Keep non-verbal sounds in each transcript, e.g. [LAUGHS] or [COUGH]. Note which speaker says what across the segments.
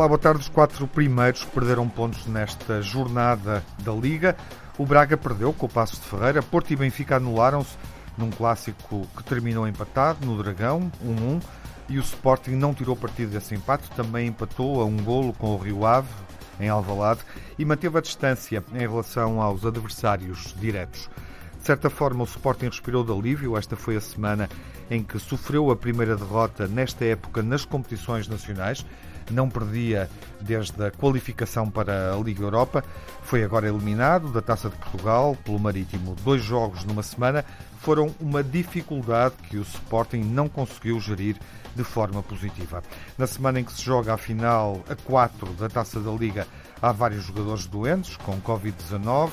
Speaker 1: Olá, boa tarde. Os quatro primeiros perderam pontos nesta jornada da Liga. O Braga perdeu com o Passos de Ferreira. Porto e Benfica anularam-se num clássico que terminou empatado no Dragão, 1-1. E o Sporting não tirou partido desse empate, também empatou a um golo com o Rio Ave, em Alvalade, e manteve a distância em relação aos adversários diretos. De certa forma, o Sporting respirou de alívio. Esta foi a semana em que sofreu a primeira derrota nesta época nas competições nacionais não perdia desde a qualificação para a Liga Europa. Foi agora eliminado da Taça de Portugal pelo Marítimo. Dois jogos numa semana foram uma dificuldade que o Sporting não conseguiu gerir de forma positiva. Na semana em que se joga a final a 4 da Taça da Liga, há vários jogadores doentes com Covid-19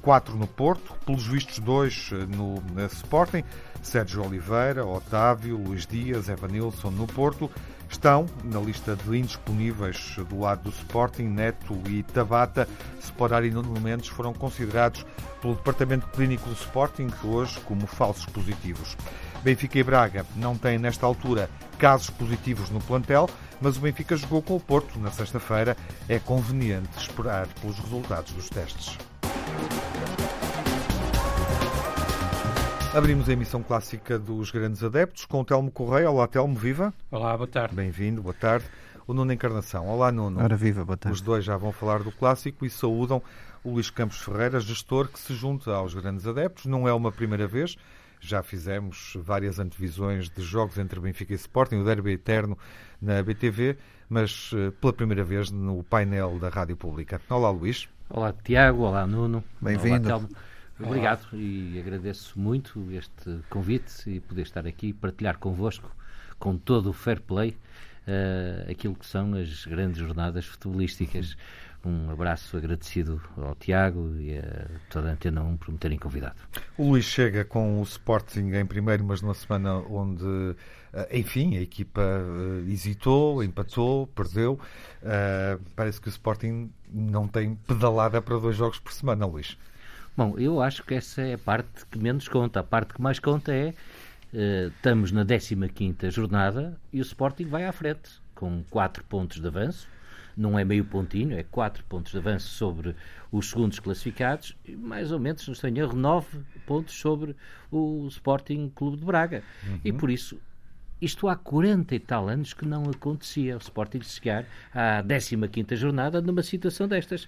Speaker 1: quatro no Porto, pelos vistos dois eh, no Sporting, Sérgio Oliveira, Otávio, Luís Dias, Evanilson no Porto, estão na lista de indisponíveis do lado do Sporting, Neto e Tabata, Separar e Mendes foram considerados pelo Departamento Clínico do Sporting hoje como falsos positivos. Benfica e Braga não têm nesta altura casos positivos no plantel, mas o Benfica jogou com o Porto na sexta-feira. É conveniente esperar pelos resultados dos testes. Abrimos a emissão clássica dos Grandes Adeptos com o Telmo Correia. Olá, Telmo, viva.
Speaker 2: Olá, boa tarde.
Speaker 1: Bem-vindo, boa tarde. O Nuno Encarnação. Olá, Nuno.
Speaker 3: Ora, viva, boa tarde.
Speaker 1: Os dois já vão falar do clássico e saúdam o Luís Campos Ferreira, gestor que se junta aos Grandes Adeptos. Não é uma primeira vez. Já fizemos várias antevisões de jogos entre Benfica e Sporting, o derby eterno na BTV, mas eh, pela primeira vez no painel da Rádio Pública. Olá, Luís.
Speaker 2: Olá, Tiago. Olá, Nuno.
Speaker 3: Bem-vindo.
Speaker 2: Obrigado e agradeço muito este convite e poder estar aqui e partilhar convosco, com todo o fair play, uh, aquilo que são as grandes jornadas futebolísticas. Um abraço agradecido ao Tiago e a toda a Antena 1 por me terem convidado.
Speaker 1: O Luís chega com o Sporting em primeiro, mas numa semana onde, eh, enfim, a equipa eh, hesitou, empatou, perdeu. Uh, parece que o Sporting não tem pedalada para dois jogos por semana, Luís.
Speaker 2: Bom, eu acho que essa é a parte que menos conta. A parte que mais conta é uh, estamos na 15 jornada e o Sporting vai à frente com 4 pontos de avanço. Não é meio pontinho, é 4 pontos de avanço sobre os segundos classificados e mais ou menos, não tenho erro, 9 pontos sobre o Sporting Clube de Braga. Uhum. E por isso isto há 40 e tal anos que não acontecia. O Sporting chegar à 15 jornada numa situação destas.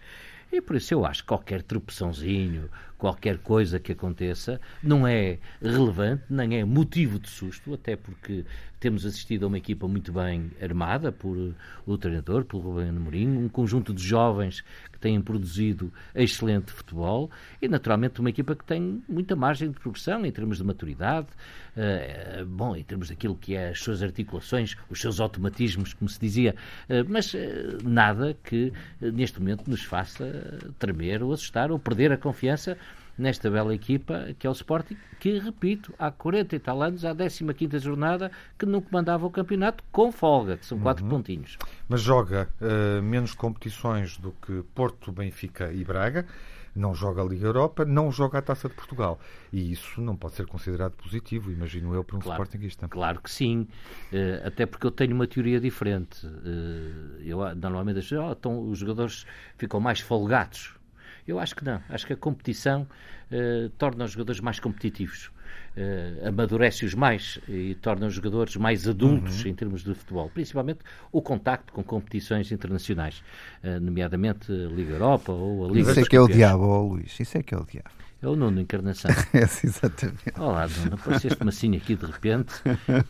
Speaker 2: E por isso eu acho que qualquer tropeçãozinho, qualquer coisa que aconteça, não é relevante, nem é motivo de susto, até porque temos assistido a uma equipa muito bem armada por o treinador, pelo Rubem Amorim, um conjunto de jovens que têm produzido excelente futebol e, naturalmente, uma equipa que tem muita margem de progressão em termos de maturidade, uh, bom, em termos daquilo que é as suas articulações, os seus automatismos, como se dizia, uh, mas uh, nada que neste momento nos faça tremer ou assustar ou perder a confiança nesta bela equipa que é o Sporting, que, repito, há 40 e tal anos, à 15 jornada, que não comandava o campeonato com folga, que são quatro uhum. pontinhos.
Speaker 1: Mas joga uh, menos competições do que Porto, Benfica e Braga, não joga a Liga Europa, não joga a Taça de Portugal. E isso não pode ser considerado positivo, imagino eu, para um
Speaker 2: claro,
Speaker 1: Sportingista.
Speaker 2: Claro que sim, uh, até porque eu tenho uma teoria diferente. Uh, eu normalmente acho, oh, então os jogadores ficam mais folgados eu acho que não. Acho que a competição uh, torna os jogadores mais competitivos. Uh, amadurece-os mais e torna os jogadores mais adultos uhum. em termos de futebol, principalmente o contacto com competições internacionais, uh, nomeadamente a Liga Europa ou a Liga
Speaker 3: Isso é que é o diabo, oh, Luís, isso é que é o diabo.
Speaker 2: É o Nuno Encarnação. [LAUGHS]
Speaker 3: é, exatamente.
Speaker 2: Olá, Nuno, apareceste-me assim aqui de repente.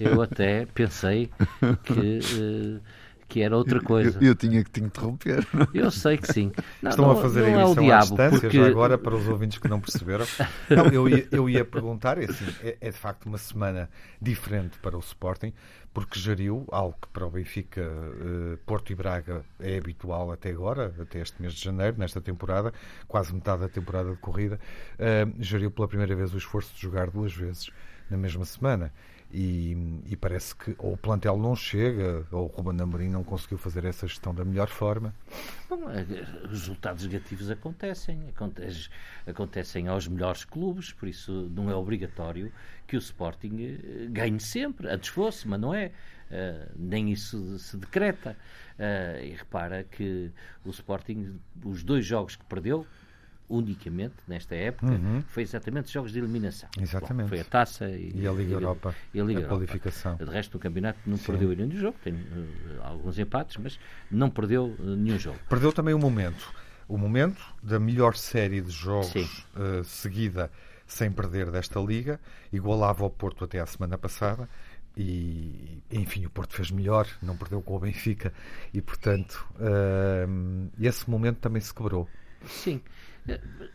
Speaker 2: Eu até pensei que. Que era outra coisa.
Speaker 3: Eu, eu tinha que te interromper.
Speaker 2: Eu sei que sim.
Speaker 1: Não, Estão não, a fazer não a emissão é à distância, porque... já agora, para os ouvintes que não perceberam. [LAUGHS] não, eu, ia, eu ia perguntar, é, assim, é, é, de facto uma semana diferente para o Sporting, porque geriu algo que para o Benfica, eh, Porto e Braga é habitual até agora, até este mês de janeiro, nesta temporada, quase metade da temporada de corrida, eh, geriu pela primeira vez o esforço de jogar duas vezes na mesma semana e, e, parece que ou o plantel não chega ou o Ruben Amorim não conseguiu fazer essa gestão da melhor forma.
Speaker 2: Bom, é, os resultados negativos acontecem, acontecem, acontecem aos melhores clubes, por isso não é obrigatório que o Sporting eh, ganhe sempre. Antes fosse, mas não é. Uh, nem isso se decreta. Uh, e repara que o Sporting, os dois jogos que perdeu, unicamente nesta época, uhum. foi exatamente jogos de eliminação.
Speaker 1: Exatamente.
Speaker 2: Bom, foi a taça e,
Speaker 1: e a Liga e Europa.
Speaker 2: E a, Liga a
Speaker 1: qualificação.
Speaker 2: De resto, no campeonato não Sim. perdeu nenhum jogo, tem uh, alguns empates, mas não perdeu uh, nenhum jogo.
Speaker 1: Perdeu também o momento. O momento da melhor série de jogos uh, seguida sem perder desta Liga, igualava ao Porto até a semana passada. E enfim, o Porto fez melhor, não perdeu com o Benfica e, portanto, uh, esse momento também se quebrou.
Speaker 2: Sim,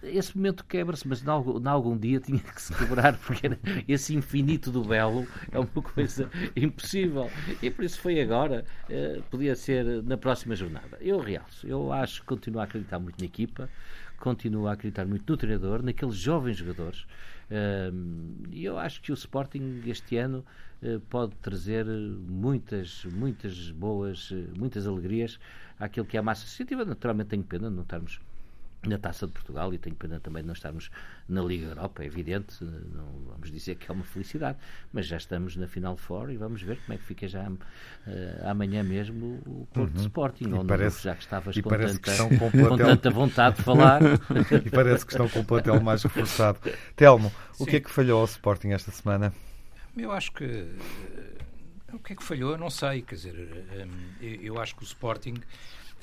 Speaker 2: esse momento quebra-se, mas em algum, dia tinha que se quebrar, porque esse infinito do belo é uma coisa impossível. E por isso foi agora, eh, podia ser na próxima jornada. Eu realço, eu acho que continuo a acreditar muito na equipa, continuo a acreditar muito no treinador, naqueles jovens jogadores. E eu acho que o Sporting este ano eh, pode trazer muitas, muitas boas, eh, muitas alegrias àquilo que é a massa associativa. Naturalmente tenho pena de não estarmos na Taça de Portugal e tenho pena também de não estarmos na Liga Europa, é evidente, não vamos dizer que é uma felicidade, mas já estamos na Final Four e vamos ver como é que fica já uh, amanhã mesmo o Porto uhum. Sporting, e onde parece, já que estavas com tanta, que com, com tanta vontade de falar. [LAUGHS]
Speaker 1: e parece que estão com o plantel mais reforçado. Telmo, Sim. o que é que falhou ao Sporting esta semana?
Speaker 4: Eu acho que eh, o que é que falhou, eu não sei, quer dizer, eh, eu acho que o Sporting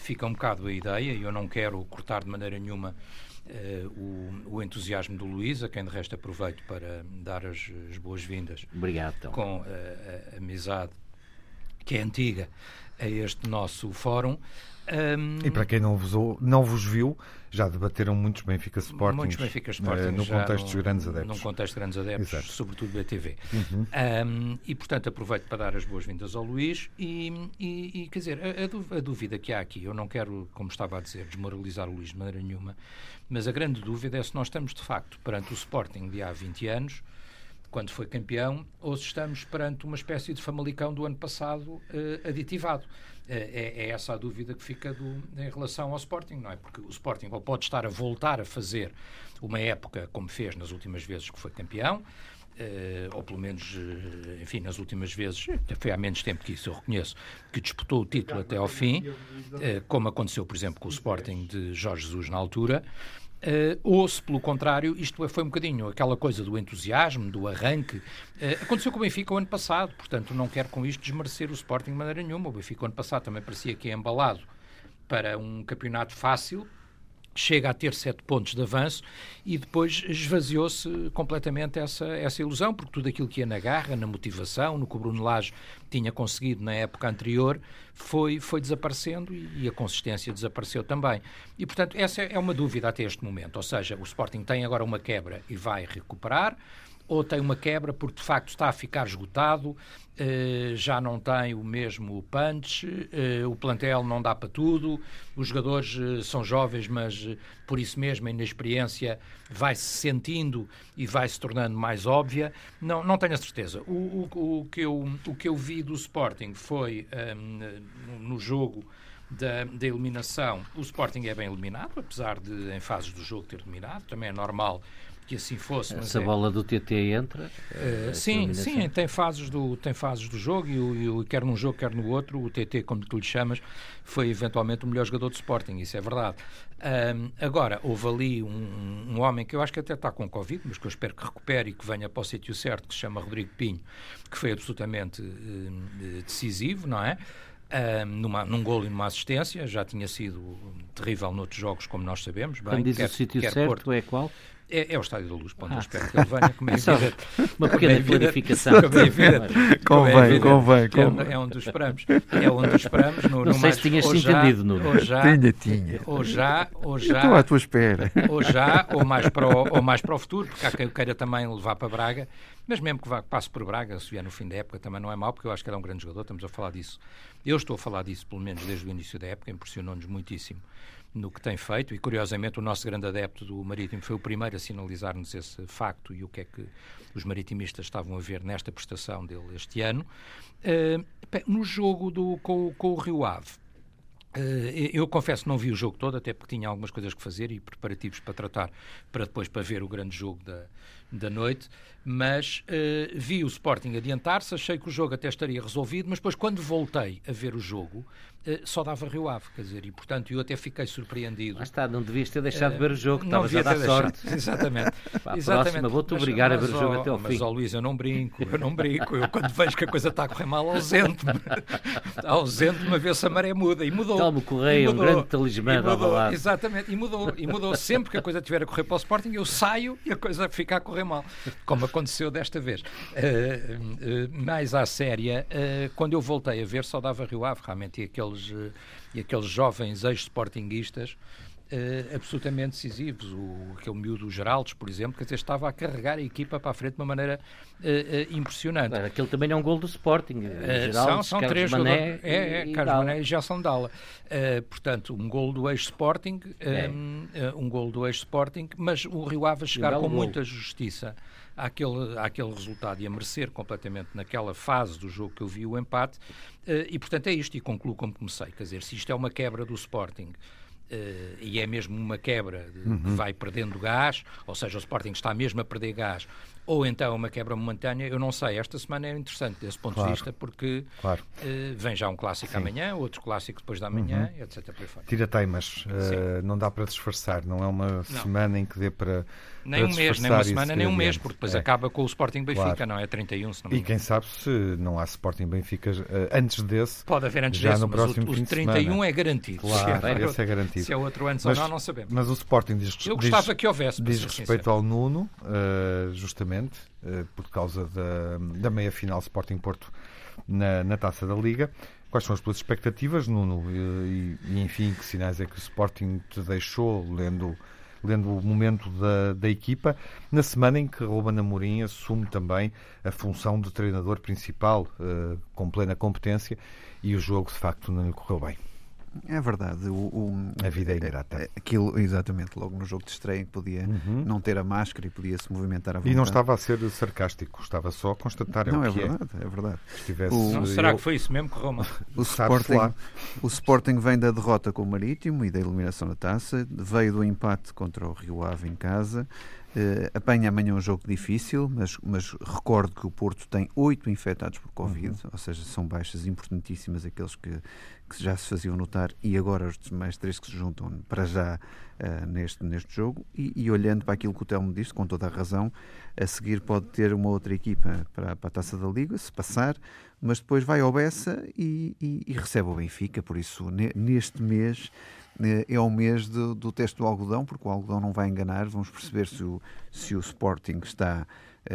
Speaker 4: fica um bocado a ideia, e eu não quero cortar de maneira nenhuma uh, o, o, entusiasmo do Luís, a quem de resto aproveito para dar as, as boas-vindas.
Speaker 2: Obrigado.
Speaker 4: Com a, a, amizade que é antiga a este nosso fórum.
Speaker 1: Um, e para quem não vos, não vos viu, já debateram muitos Benfica Sporting
Speaker 4: muitos Benfica Sporting
Speaker 1: no contexto dos grandes adeptos.
Speaker 4: No contexto de grandes adeptos, Exato. sobretudo BTV. Uhum. Um, e, portanto, aproveito para dar as boas-vindas ao Luís e, e, e quer dizer, a, a, dúvida que há aqui, eu não quero, como estava a dizer, desmoralizar o Luís de maneira nenhuma, mas a grande dúvida é se nós estamos, de facto, perante o Sporting de há 20 anos, quando foi campeão, ou se estamos perante uma espécie de famalicão do ano passado uh, aditivado. É, é, essa a dúvida que fica do, em relação ao Sporting, não é? Porque o Sporting pode estar a voltar a fazer uma época como fez nas últimas vezes que foi campeão, Uh, ou pelo menos, enfim, nas últimas vezes, foi há menos tempo que isso eu reconheço, que disputou o título até ao fim, como aconteceu, por exemplo, com o Sporting de Jorge Jesus na altura. Uh, ou se, pelo contrário, isto foi um bocadinho aquela coisa do entusiasmo, do arranque. Uh, aconteceu com o Benfica o ano passado, portanto, não quero com isto desmerecer o Sporting de maneira nenhuma. O Benfica o ano passado também parecia que é embalado para um campeonato fácil, chega a ter sete pontos de avanço e depois esvaziou-se completamente essa, essa ilusão, porque tudo aquilo que ia na garra, na motivação, no que o Bruno Lage tinha conseguido na época anterior, foi, foi desaparecendo e, e a consistência desapareceu também. E, portanto, essa é uma dúvida até este momento, ou seja, o Sporting tem agora uma quebra e vai recuperar, ou tem uma quebra porque de facto está a ficar esgotado, já não tem o mesmo punch, eh, o plantel não dá para tudo, os jogadores eh, são jovens, mas por isso mesmo a inexperiência vai-se sentindo e vai-se tornando mais óbvia. Não, não tenho a certeza. O, o, o, que eu, o que eu vi do Sporting foi um, no jogo. Da, da, eliminação, o Sporting é bem eliminado, apesar de em fases do jogo ter eliminado, também é normal que assim fosse.
Speaker 2: Essa é... bola do TT entra?
Speaker 4: Uh, sim, sim, tem fases do, tem fases do jogo e, e, quer num jogo, quer no outro, o TT, como tu lhe chamas, foi eventualmente o melhor jogador de Sporting, isso é verdade. Um, agora, houve ali um, um, homem que eu acho que até está com Covid, mas que eu espero que recupere e que venha para o sítio certo, que se chama Rodrigo Pinho, que foi absolutamente uh, decisivo, não é? Um, numa, num gol e numa assistência, já tinha sido terrível noutros jogos, como nós sabemos.
Speaker 2: Bem, Quando diz quer, o sítio certo, Porto, é qual?
Speaker 4: É, é, o Estádio da Luz, ponto. Ah. Eu espero que ele venha, como é, [LAUGHS] é
Speaker 2: evidente. Uma pequena clarificação.
Speaker 3: Como é evidente. [LAUGHS] Convém, convém.
Speaker 4: É, é onde esperamos. É onde esperamos. No,
Speaker 2: não no sei mais, se tinhas entendido, Nuno.
Speaker 4: Ou já,
Speaker 3: tinha, tinha.
Speaker 4: Ou já, ou já.
Speaker 3: Estou à tua espera.
Speaker 4: Ou já, ou mais, para o, ou mais para o futuro, porque há quem queira também levar para Braga. Mas mesmo que vá, passe por Braga, se vier no fim da época, também não é mau, porque eu acho que ele é um grande jogador. Estamos a falar disso. Eu estou a falar disso, pelo menos desde o início da época, impressionou-nos muitíssimo no que tem feito, e curiosamente o nosso grande adepto do Marítimo foi o primeiro para sinalizar-nos esse facto e o que é que os maritimistas estavam a ver nesta prestação dele este ano. Uh, no jogo do, com, com o Rio Ave, Uh, eu confesso não vi o jogo todo, até porque tinha algumas coisas que fazer e preparativos para tratar, para depois para ver o grande jogo da, da noite mas uh, vi o Sporting adiantar-se, achei que o jogo até estaria resolvido, mas depois quando voltei a ver o jogo, só dava Rio Ave, quer dizer, e portanto eu até fiquei surpreendido.
Speaker 2: Lá está, não devias ter deixado de ver o jogo, não devia ter sorte. [LAUGHS]
Speaker 4: Exatamente.
Speaker 2: Para a Exatamente. próxima vou-te obrigar mas, a ver o jogo até ao
Speaker 4: mas,
Speaker 2: fim.
Speaker 4: Mas, ó Luís, eu não brinco, eu não brinco, eu quando vejo que a coisa está a correr mal, ausento-me. [LAUGHS] ausento-me a ver se a maré muda, e mudou.
Speaker 2: Calmo Correia, um grande talismã
Speaker 4: mudou, Exatamente, e mudou, e mudou sempre que a coisa estiver a correr para o Sporting, eu saio e a coisa fica a correr mal, como aconteceu desta vez. Uh, uh, mais à séria, uh, quando eu voltei a ver, só dava Rio Ave, realmente, e aqueles, e aqueles jovens ex-sportinguistas Uh, absolutamente decisivos. O, aquele miúdo Geraldes, por exemplo, quer dizer, estava a carregar a equipa para a frente de uma maneira uh, uh, impressionante.
Speaker 2: Claro, aquele também é um gol do Sporting. Geraldes,
Speaker 4: são são
Speaker 2: Carlos
Speaker 4: três
Speaker 2: Mané.
Speaker 4: É, é, Carlos Mané e Jason Dalla. portanto, um gol do ex-Sporting, é. um gol do ex-Sporting, mas o Rio Ave a chegar com gol. muita justiça àquele, àquele resultado e a merecer completamente naquela fase do jogo que eu vi o empate. Uh, e, portanto, é isto. E concluo como comecei. Quer dizer, se isto é uma quebra do Sporting Uh, e é mesmo uma quebra de, uhum. que vai perdendo gás, ou seja, o Sporting está mesmo a perder gás, ou então uma quebra momentânea, eu não sei. Esta semana é interessante desse ponto claro. de vista, porque claro. uh, vem já um clássico Sim. amanhã, outro clássico depois da manhã, uhum. etc.
Speaker 1: Tira teimas, uh, não dá para disfarçar, não é uma não. semana em que dê para.
Speaker 4: Nem
Speaker 1: para um
Speaker 4: mês, nem uma semana, nem um mês, porque depois é. acaba com o Sporting Benfica, claro. não é? 31, se não me
Speaker 1: E quem sabe se não há Sporting Benfica uh, antes desse.
Speaker 4: Pode haver antes
Speaker 1: já
Speaker 4: desse,
Speaker 1: no próximo
Speaker 4: o, o 31 é garantido.
Speaker 1: Claro, se é, esse é garantido.
Speaker 4: Se é outro antes mas, ou não, não sabemos.
Speaker 1: Mas o Sporting diz
Speaker 4: Eu gostava
Speaker 1: diz,
Speaker 4: que houvesse.
Speaker 1: Diz respeito ao Nuno, justamente eh, por causa da, da meia-final Sporting Porto na, na Taça da Liga. Quais são as tuas expectativas, Nuno? E, e, enfim, que sinais é que o Sporting te deixou lendo, lendo o momento da, da equipa, na semana em que Ruben Amorim assume também a função de treinador principal, uh, com plena competência, e o jogo de facto não lhe correu bem.
Speaker 3: É verdade. O, o,
Speaker 1: a vida é ingrata.
Speaker 3: É, aquilo, exatamente, logo no jogo de estreia, que podia uhum. não ter a máscara e podia se movimentar à vontade.
Speaker 1: E não estava a ser sarcástico, estava só a constatar.
Speaker 3: Não,
Speaker 1: é,
Speaker 3: é verdade, é. é verdade.
Speaker 4: Estivesse, o, não, será eu... que foi isso mesmo que Roma? [LAUGHS]
Speaker 3: O Sporting, o Sporting vem da derrota com o Marítimo e da eliminação da taça, veio do empate contra o Rio Ave em casa. Uh, apanha amanhã um jogo difícil, mas, mas recordo que o Porto tem oito infectados por Covid, uhum. ou seja, são baixas importantíssimas aqueles que, que já se faziam notar e agora os mais três que se juntam para já uh, neste, neste jogo. E, e, olhando para aquilo que o Telmo disse, com toda a razão, a seguir pode ter uma outra equipa para, para a taça da Liga, se passar, mas depois vai ao Bessa e, e, e recebe o Benfica. Por isso, neste mês eh, é o mês do, do teste do algodão, porque o algodão não vai enganar. Vamos perceber se o, se o Sporting está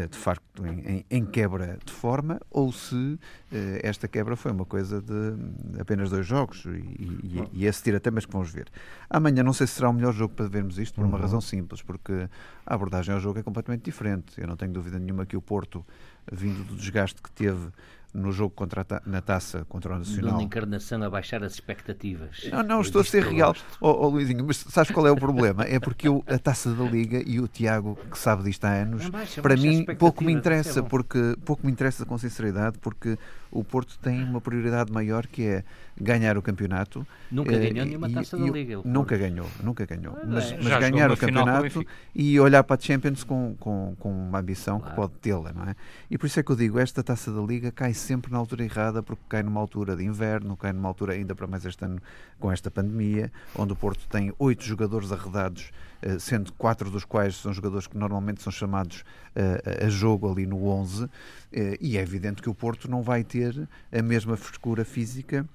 Speaker 3: de facto em, em, quebra de forma ou se eh, esta quebra foi uma coisa de apenas dois jogos e, e, e esse tira temas que vamos ver. Amanhã não sei se será o melhor jogo para vermos isto por uma uhum. razão simples, porque a abordagem ao jogo é completamente diferente. Eu não tenho dúvida nenhuma que o Porto, vindo do desgaste que teve no jogo contra ta na taça contra o Nacional.
Speaker 2: Dona Encarnação a baixar as expectativas.
Speaker 3: Não, não, estou a ser real. Oh, oh, Luizinho, mas sabes qual é o problema? É porque eu, a taça da Liga e o Tiago, que sabe disto há anos, baixa, para mim pouco me interessa, porque pouco me interessa com sinceridade, porque o Porto tem uma prioridade maior que é ganhar o campeonato.
Speaker 2: Nunca uh, ganhou nenhuma taça da Liga.
Speaker 3: Nunca ganhou, nunca ganhou. mas, mas ganhar o campeonato e olhar para a Champions com, com, com uma ambição claro. que pode tê-la, não é? E por isso é que eu digo, esta taça da Liga cai sempre na altura errada, porque cai numa altura de inverno, cai numa altura ainda para mais este ano com esta pandemia, onde o Porto tem oito jogadores arredados eh, sendo quatro dos quais são jogadores que normalmente são chamados uh, a jogo ali no 11, uh, e é evidente que o Porto não vai ter a mesma frescura física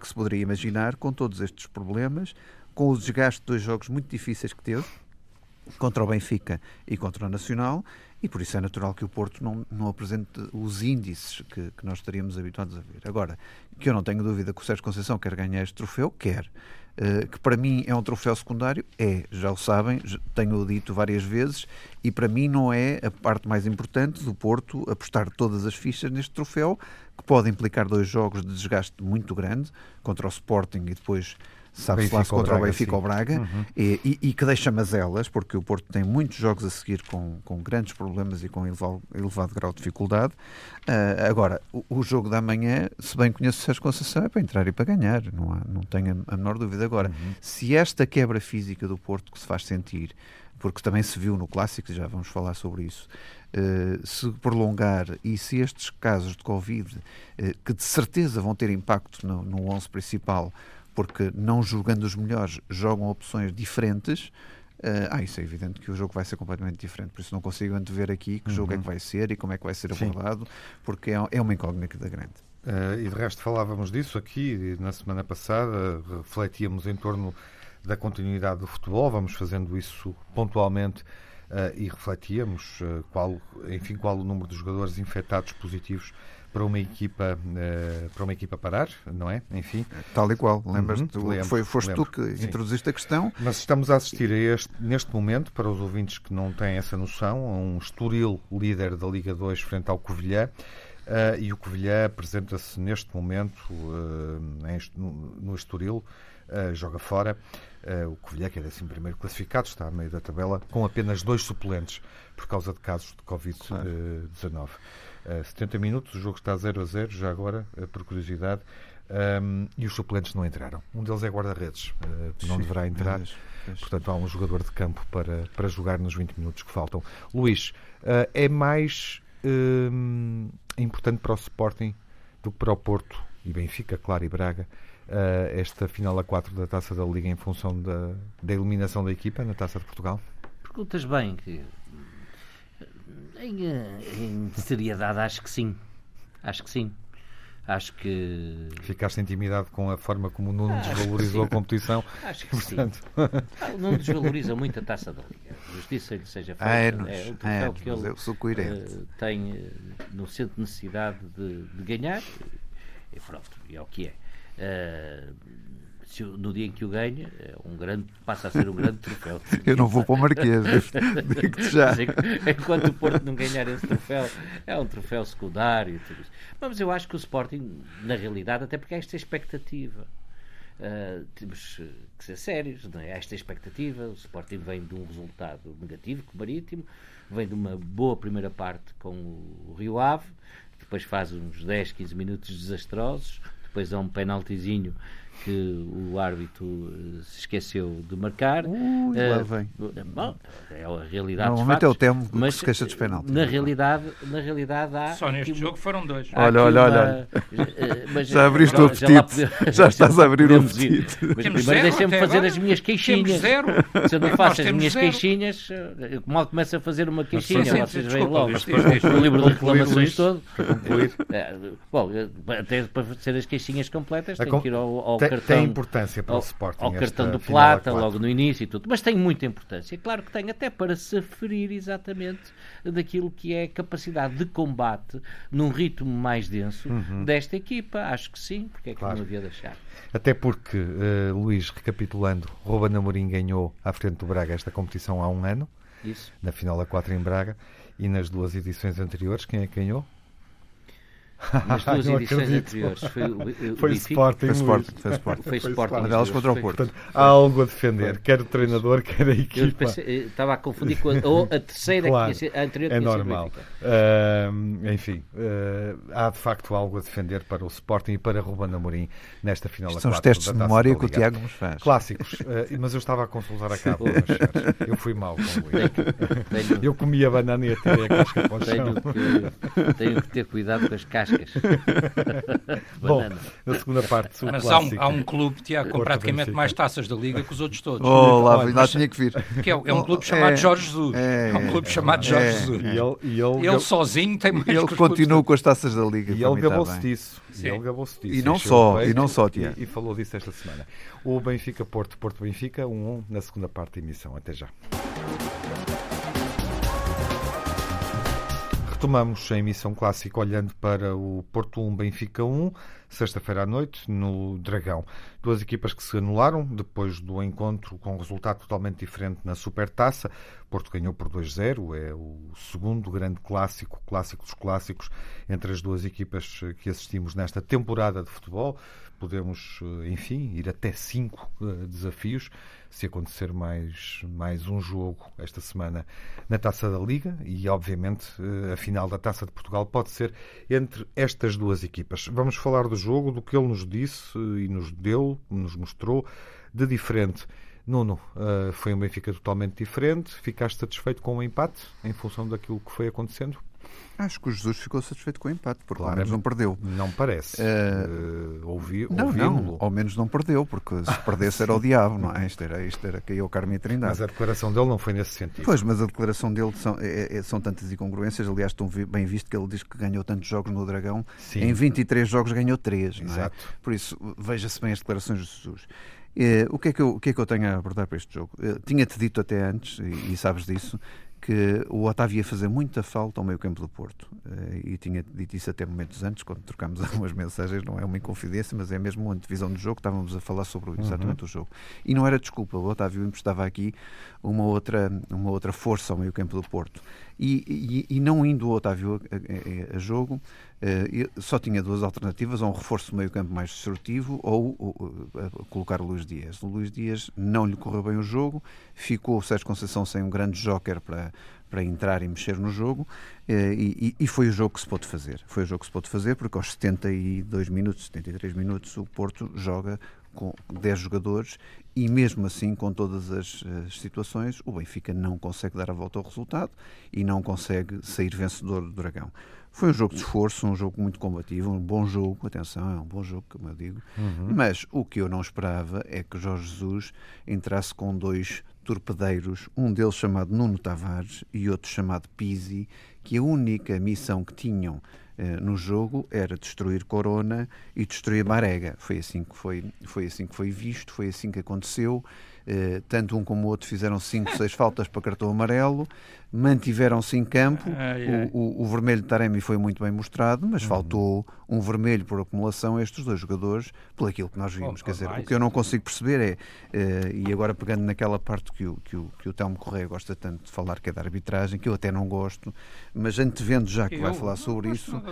Speaker 3: que se poderia imaginar com todos estes problemas, com o desgaste de dois jogos muito difíceis que teve, contra o Benfica e contra o Nacional, e por isso é natural que o Porto não, não apresente os índices que, que nós estaríamos habituados a ver. Agora, que eu não tenho dúvida que o Sérgio Conceição quer ganhar este troféu, quer. Uh, que para mim é um troféu secundário, é, já o sabem, tenho dito várias vezes, e para mim não é a parte mais importante do Porto apostar todas as fichas neste troféu, que pode implicar dois jogos de desgaste muito grande, contra o Sporting e depois sabe-se lá se contra o Benfica ou Braga, uhum. e, e, que deixa mazelas, porque o Porto tem muitos jogos a seguir com, com grandes problemas e com elevado, elevado grau de dificuldade. Uh, agora, o, o, jogo da manhã, se bem conheço o Sérgio Conceição, é para entrar e para ganhar, não, há, não tenho a, a menor dúvida. Agora, uhum. se esta quebra física do Porto que se faz sentir, porque também se viu no Clássico, já vamos falar sobre isso, uh, se prolongar e se estes casos de Covid, uh, que de certeza vão ter impacto no, no 11 principal, porque não julgando os melhores, jogam opções diferentes. Uh, ah, isso é evidente que o jogo vai ser completamente diferente, por isso não consigo antever aqui que uhum. jogo é que vai ser e como é que vai ser abordado, Sim. porque é, é uma incógnita grande.
Speaker 1: Uh, e de resto falávamos disso aqui na semana passada, refletíamos em torno da continuidade do futebol, vamos fazendo isso pontualmente uh, e refletíamos qual, enfim, qual o número de jogadores infectados positivos para uma equipa uh, para uma equipa parar, não é? Enfim.
Speaker 3: Tal e qual. Lembras-te? Uhum, foi, foste lembro, tu que sim. introduziste a questão.
Speaker 1: Mas estamos a assistir a este, neste momento, para os ouvintes que não têm essa noção, a um Estoril líder da Liga 2 frente ao Covilhã. Uh, e o Covilhã apresenta-se neste momento uh, em, no, no Estoril, joga fora. O Covilhã, que é assim primeiro classificado, está a meio da tabela, com apenas dois suplentes por causa de casos de Covid-19. Claro. 70 minutos, o jogo está 0 a 0, já agora, uh, por curiosidade, um, e os suplentes não entraram. Um deles é guarda-redes, uh, não Sim, deverá entrar. Mas, mas... Portanto, há um jogador de campo para, para jogar nos 20 minutos que faltam. Luís, uh, é mais hum, importante para o Sporting do que para o Porto e Benfica, claro, e Braga, esta final a 4 da Taça da Liga em função da, da eliminação da equipa na Taça de Portugal?
Speaker 2: Perguntas bem, que em, em seriedade, acho que sim. Acho que sim. Acho que.
Speaker 1: Ficaste intimidado com a forma como o Nuno acho desvalorizou a competição.
Speaker 2: Acho que [LAUGHS] Portanto... sim. Ah, o Nuno desvaloriza muito a taça da Liga. Justiça lhe seja feita.
Speaker 3: Ah, é, é, o troféu é, que ele
Speaker 2: uh, tem uh, no centro de necessidade de, de, ganhar. E pronto, é o que é. Uh, se, no dia em que o ganha, é um grande, passa a ser um grande troféu. [LAUGHS]
Speaker 3: Eu não vou para o Marquês, digo-te [LAUGHS] já.
Speaker 2: Enquanto o Porto não ganhar esse troféu, é um troféu secundário. Tudo isso. Mas eu acho que o Sporting, na realidade, até porque há esta expectativa. Uh, temos que ser sérios, não é? Há esta expectativa. O Sporting vem de um resultado negativo com o Marítimo, vem de uma boa primeira parte com o Rio Ave, depois faz uns 10, 15 minutos desastrosos, depois há um penaltizinho que o árbitro eh, se esqueceu de marcar.
Speaker 3: Ui, uh, lá vem.
Speaker 2: Bom, é a realidade
Speaker 3: Normalmente é o tempo mas, que se esqueça dos penaltis.
Speaker 2: Na realidade, na realidade há...
Speaker 4: Só neste jogo foram dois.
Speaker 3: Olha, olha, olha. Eh, [LAUGHS] já abriste o apetite. Já, [LAUGHS] já estás a abrir o apetite.
Speaker 2: Mas primeiro deixem-me fazer as minhas queixinhas. Se eu não faço as minhas queixinhas, eu mal começo a fazer uma queixinha, vocês veem logo. O livro de reclamações todo. [LAUGHS] Bom, até para fazer as queixinhas completas, tenho que ir ao cartão.
Speaker 1: Tem importância para o Sporting.
Speaker 2: Ao cartão do Plata, logo no início e tudo. Mas tem muita importância. Claro que tem, até para se aferir exatamente daquilo que é a capacidade de combate num ritmo mais denso uhum. desta equipa. Acho que sim, porque é que claro. não havia de achar.
Speaker 1: Até porque, uh, Luís, recapitulando, Ruben Amorim ganhou à frente do Braga esta competição há um ano.
Speaker 2: Isso.
Speaker 1: Na final a 4 em Braga. E nas duas edições anteriores, quem é que ganhou? [LAUGHS]
Speaker 2: nas duas edições anteriores. Foi,
Speaker 1: o, foi Sporting.
Speaker 3: Foi Sporting. Foi Sporting.
Speaker 2: Foi Sporting. Uma
Speaker 3: delas contra o Porto. Portanto,
Speaker 1: há algo a defender, quer o treinador, quer a equipa.
Speaker 2: Pensei, estava a confundir com a, ou a terceira, claro, que a anterior
Speaker 1: É normal. Uh, enfim, uh, há de facto algo a defender para o Sporting e para Ruben Amorim nesta final
Speaker 3: São os testes de memória que o Tiago nos faz.
Speaker 1: Clássicos, uh, mas eu estava a consultar a cabo. eu fui mal com o Eu comia banana e atirei a casca para o
Speaker 2: chão. Tenho que, tenho que ter cuidado com as cascas. [LAUGHS]
Speaker 1: Bom, na segunda parte, o
Speaker 4: Mas há um, há um clube, Tiago, com praticamente mais taças da Liga que os outros todos.
Speaker 3: Oh, lá, lá tinha que vir. [LAUGHS]
Speaker 4: Que é, é um clube chamado é, Jorge Jesus. É, é um clube chamado é, Jorge Jesus.
Speaker 1: E ele, e ele,
Speaker 4: ele sozinho tem mais
Speaker 3: Ele continua com as taças da Liga.
Speaker 1: E ele gabou-se disso. E ele gabou-se disso.
Speaker 3: E não só, e não só, Tiago.
Speaker 1: E, falou disso esta semana. O Benfica-Porto, Porto-Benfica, 1-1 um, um, na segunda parte da emissão. Até já. Retomamos a emissão clássica olhando para o Porto 1 Benfica 1. sexta-feira à noite, no Dragão. Duas equipas que se anularam depois do encontro com um resultado totalmente diferente na Supertaça. Porto ganhou por 2-0, é o segundo grande clássico, clássico dos clássicos, entre as duas equipas que assistimos nesta temporada de futebol. Podemos, eh, enfim, ir até cinco uh, desafios se acontecer mais, mais um jogo esta semana na Taça da Liga e, obviamente, uh, a final da Taça de Portugal pode ser entre estas duas equipas. Vamos falar do jogo, do que ele nos disse e nos deu, nos mostrou de diferente. Nuno, foi um Benfica totalmente diferente. Ficaste satisfeito com o empate em função daquilo que foi acontecendo?
Speaker 3: Acho que o Jesus ficou satisfeito com o empate, porque claro, ao menos não perdeu.
Speaker 1: Não parece. Uh, uh, ouvi,
Speaker 3: não, não, ao menos não perdeu, porque se [LAUGHS] perdesse era o diabo, não é? Isto era, isto era caiu o Carme Trindade.
Speaker 1: Mas a declaração dele não foi nesse sentido.
Speaker 3: Pois, mas a declaração dele são, é, é, são tantas incongruências. Aliás, estão bem visto que ele diz que ganhou tantos jogos no Dragão. Sim. Em 23 jogos ganhou 3, não é? Exato. Por isso, veja-se bem as declarações de Jesus. Uh, o, que é que eu, o que é que eu tenho a abordar para este jogo? Uh, Tinha-te dito até antes, e, e sabes disso, que o Otávio ia fazer muita falta ao meio campo do Porto. Eh, e tinha dito isso até momentos antes, quando trocámos [LAUGHS] algumas mensagens, não é uma inconfidência, mas é mesmo uma antevisão do jogo, estávamos a falar sobre exatamente uhum. o jogo. E não era desculpa, o Otávio emprestava aqui uma outra, uma outra força ao meio campo do Porto. E, e, e não indo o Otávio a, a, a jogo, uh, só tinha duas alternativas, ou um reforço do meio campo mais destrutivo, ou, ou colocar o Luís Dias. O Luís Dias não lhe correu bem o jogo, ficou o Sérgio Conceição sem um grande joker para, para entrar e mexer no jogo eh, e, e, foi o jogo que se pôde fazer. Foi o jogo que se pôde fazer porque aos 72 minutos, 73 minutos, o Porto joga com 10 jogadores e mesmo assim, com todas as, as, situações, o Benfica não consegue dar a volta ao resultado e não consegue sair vencedor do Dragão. Foi um jogo de esforço, um jogo muito combativo, um bom jogo, atenção, é um bom jogo, como eu digo, uhum. mas o que eu não esperava é que Jorge Jesus entrasse com dois torpedeiros, um deles chamado Nuno Tavares e outro chamado Pisi, que a única missão que tinham eh, no jogo era destruir Corona e destruir Marega. Foi assim que foi, foi assim que foi visto, foi assim que aconteceu. Eh, tanto um como o outro fizeram 5, 6 [LAUGHS] faltas para cartão amarelo, mantiveram-se em campo. O, o, o, vermelho de Taremi foi muito bem mostrado, mas uhum. faltou um vermelho por acumulação a estes dois jogadores, por aquilo que nós vimos. Quer dizer, o que eu não consigo perceber é, uh, e agora pegando naquela parte que o, que o, que o Telmo Correia gosta tanto de falar, que é da arbitragem, que eu até não gosto, mas antevendo já que eu vai falar sobre isso, uh,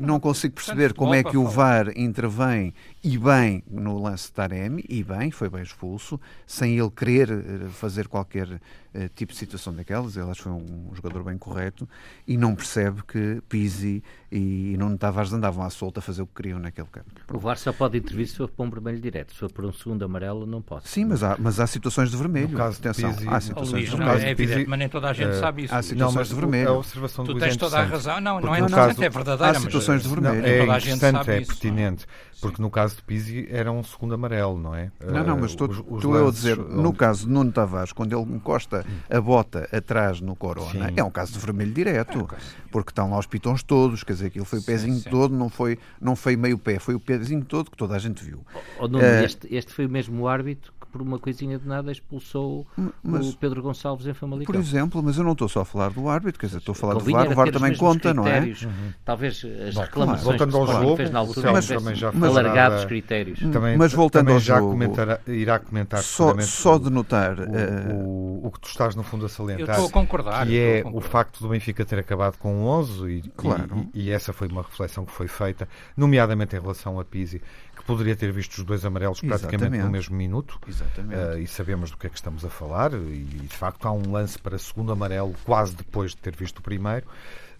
Speaker 3: não consigo perceber como é que o VAR intervém e bem no lance de Taremi, e bem, foi bem expulso, sem ele querer eh, fazer qualquer eh, tipo de situação daquelas. Ele acho que foi um jogador bem correto e não percebe que Pizzi e Nuno Tavares andavam à solta a fazer o que queriam naquele campo.
Speaker 2: O VAR só pode intervir se for para um vermelho direto. Se for por um segundo amarelo, não pode.
Speaker 3: Sim, mas há, mas há situações de vermelho. No caso Atenção,
Speaker 4: Pizzi,
Speaker 3: há situações
Speaker 4: Luís, de vermelho. É evidente, mas nem toda a gente uh, sabe isso.
Speaker 3: Há situações
Speaker 1: não,
Speaker 3: de vermelho.
Speaker 1: A observação
Speaker 4: tu tens toda a razão. Não, não é
Speaker 1: caso,
Speaker 4: é verdadeira.
Speaker 3: Há situações de vermelho.
Speaker 1: Não, é toda a gente sabe é isso. pertinente. Porque no caso de Pizzi era um segundo amarelo, não é?
Speaker 3: Não, não, mas estou, estou eu a dizer, no caso de Nuno Tavares, quando ele encosta a bota atrás no Corona, sim. é um caso de vermelho direto, é um porque estão lá os pitões todos, quer dizer, aquilo foi o pezinho sim. todo, não foi, não foi meio pé, foi o pezinho todo que toda a gente viu.
Speaker 2: Oh, Nuno, uh, este, este foi o mesmo árbitro por uma coisinha de nada, expulsou mas, o Pedro Gonçalves em Famalicão.
Speaker 3: Por exemplo, mas eu não estou só a falar do árbitro, quer dizer, estou a falar Convinha do VAR, o VAR também conta, não é? Uhum.
Speaker 2: Talvez as Bom, reclamações claro.
Speaker 1: voltando ao jogo, fez
Speaker 2: na altura, mas, também já alargado os critérios.
Speaker 3: Também, mas voltando ao
Speaker 1: já
Speaker 3: jogo,
Speaker 1: comentar, irá comentar
Speaker 3: só, só de notar
Speaker 1: o, uh, o, o, que tu estás no fundo a salientar,
Speaker 4: eu estou a concordar,
Speaker 1: que é o facto do Benfica ter acabado com 11 e, claro. e, e essa foi uma reflexão que foi feita, nomeadamente em relação a Pizzi, que poderia ter visto os dois amarelos praticamente Exatamente. no mesmo minuto. Uh, e sabemos do que é que estamos a falar. E, de facto há um lance para segundo amarelo quase depois de ter visto o primeiro.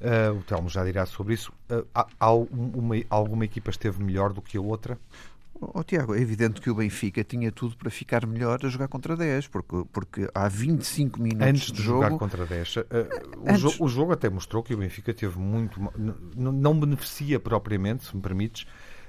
Speaker 1: Uh, o Telmo já dirá sobre isso. Uh, há, uma, alguma equipa esteve melhor do que a outra?
Speaker 3: Oh, Tiago, é evidente que o Benfica tinha tudo para ficar melhor a jogar contra 10, porque, porque há 25 minutos
Speaker 1: Antes de,
Speaker 3: de
Speaker 1: jogar
Speaker 3: jogo,
Speaker 1: contra 10, uh, o, jo o, jogo até mostrou que o Benfica teve muito. Não beneficia propriamente, se me permites,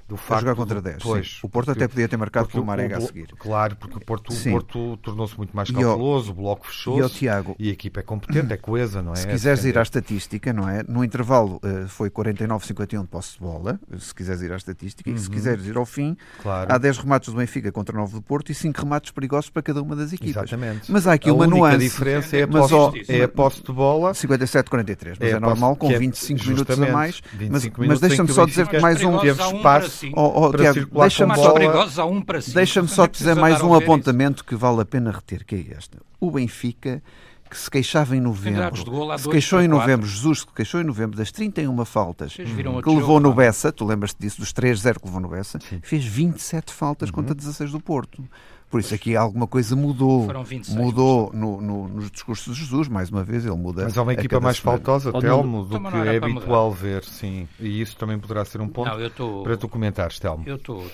Speaker 1: do facto
Speaker 3: jogar contra 10. Pois, o Porto porque, até podia ter marcado pelo Marega a seguir.
Speaker 1: Claro, porque o Porto, o Porto tornou-se muito mais cauteloso, o bloco fechou-se e, e, a equipa é competente, é coesa, não é?
Speaker 3: Se quiseres ir à estatística, não é? No intervalo uh, foi 49-51 de posse de bola, se quiseres ir à estatística, uhum. e se uhum. quiseres ir ao fim, claro. há 10 remates do Benfica contra 9 do Porto e 5 remates perigosos para cada uma das equipas.
Speaker 1: Exatamente.
Speaker 3: Mas há aqui a uma nuance.
Speaker 1: A diferença é a, posse, é a posse de bola.
Speaker 3: 57-43, mas é, é normal com 25 minutos a mais. Mas, mas deixa-me só dizer que mais um.
Speaker 1: Teve espaço
Speaker 3: Oh, oh,
Speaker 1: para
Speaker 3: Tiago,
Speaker 1: circular
Speaker 3: deixa-me
Speaker 1: com
Speaker 3: só,
Speaker 1: bola.
Speaker 4: perigosos há um para cinco.
Speaker 3: deixa-me só dizer mais um
Speaker 4: ver isso.
Speaker 3: apontamento que vale a pena reter, que é este. O Benfica, que se queixava em novembro, se queixou em novembro, Jesus se queixou em novembro das 31 faltas que levou
Speaker 4: jogo,
Speaker 3: no? Bessa, tu lembras-te disso, dos 3-0 que levou no Bessa, fez 27 faltas contra 16 do Porto. Por isso aqui alguma coisa mudou.
Speaker 4: Foram 26,
Speaker 3: mudou no, no- nos discursos de Jesus, mais uma vez, ele muda.
Speaker 1: Mas é uma equipa mais
Speaker 3: semana.
Speaker 1: faltosa, Telmo, do que é habitual ver, sim. E isso também poderá ser um ponto
Speaker 4: Não, eu estou.
Speaker 1: para tu comentares, Telmo.
Speaker 4: Eu estou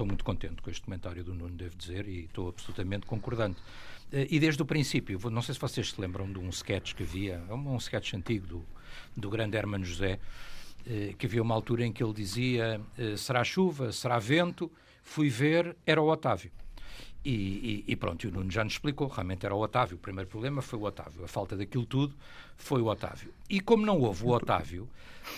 Speaker 4: muito contente com este comentário do Nuno, devo dizer, e estou absolutamente concordante. Eh, E desde o princípio, não sei se vocês se lembram de um sketch que havia, é um, um sketch antigo do, do grande Hermano José, eh, que havia uma altura em que ele dizia: eh, será chuva, será vento, fui ver, era o Otávio. E, e- e pronto, e o Nuno já nos explicou, realmente era o Otávio. O primeiro problema foi o Otávio. A falta daquilo tudo foi o Otávio. E como não houve o Otávio,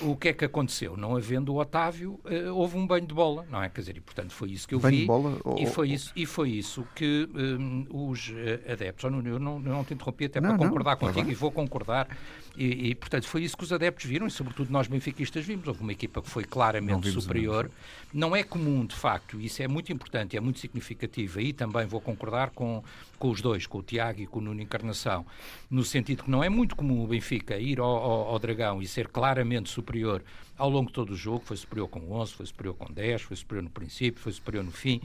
Speaker 4: o que é que aconteceu? Não havendo o Otávio, eh, houve um banho de bola, não é? Quer dizer, e portanto foi isso que eu
Speaker 3: Banho
Speaker 4: vi.
Speaker 3: de bola?
Speaker 4: E foi
Speaker 3: ou-
Speaker 4: isso, e foi isso que hum, os eh, adeptos, Nuno, eu não, não te interrompi até
Speaker 3: Não,
Speaker 4: para
Speaker 3: não,
Speaker 4: concordar contigo e vou concordar. E, e, portanto foi isso que os adeptos viram e sobretudo nós benfiquistas vimos. Houve uma equipa que foi
Speaker 3: Não
Speaker 4: claramente superior. Não é comum, de facto, e isso é muito importante, é muito significativo. Aí também vou concordar com, com os dois, com o Tiago e com o Nuno Encarnação, no sentido que não é muito comum o Benfica ir ao, ao, ao Dragão e ser claramente superior ao longo de todo o jogo. Foi superior com 11, foi superior com 10, foi superior no princípio, foi superior no fim.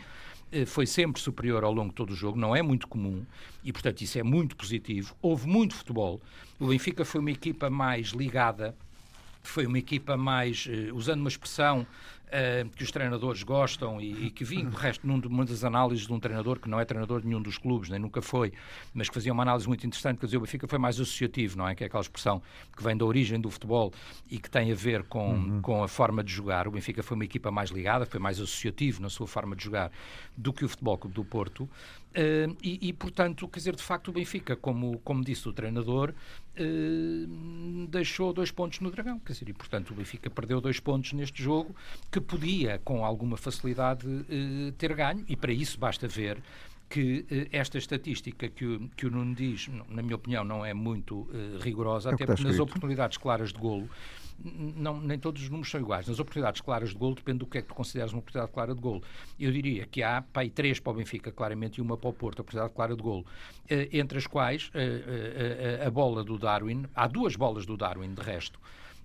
Speaker 4: Eh, Foi sempre superior ao longo de todo o jogo, não é muito comum e, portanto, isso é muito positivo. Houve muito futebol. O Benfica foi uma equipa mais ligada, foi uma equipa mais, eh, usando uma expressão eh, que os treinadores gostam e, e que vi, de resto, numa das análises de um treinador que não é treinador de nenhum dos clubes, nem nunca foi, mas que fazia uma análise muito interessante, quer dizer, o Benfica foi mais associativo, não é? Que é aquela expressão que vem da origem do futebol e que tem a ver com, com a forma de jogar. O Benfica foi uma equipa mais ligada, foi mais associativo na sua forma de jogar do que o Futebol Clube do Porto. Eh, e, e, portanto, quer dizer, de facto, o Benfica, como, como disse o treinador, eh, deixou dois pontos no Dragão. Quer dizer, e, portanto, o Benfica perdeu dois pontos neste jogo que podia, com alguma facilidade, eh, ter ganho. E para isso basta ver que eh, esta estatística que o, que o Nuno diz, na minha opinião, não é muito eh, rigorosa,
Speaker 3: É
Speaker 4: até porque nas oportunidades claras de golo, não, nem todos os números são iguais. Nas oportunidades claras de golo, depende do que é que tu consideras uma oportunidade clara de golo. Eu diria que há pá, aí três para o Benfica, claramente, e uma para o Porto, a oportunidade clara de golo. Eh, entre as quais eh, eh, a bola do Darwin, há duas bolas do Darwin, de resto.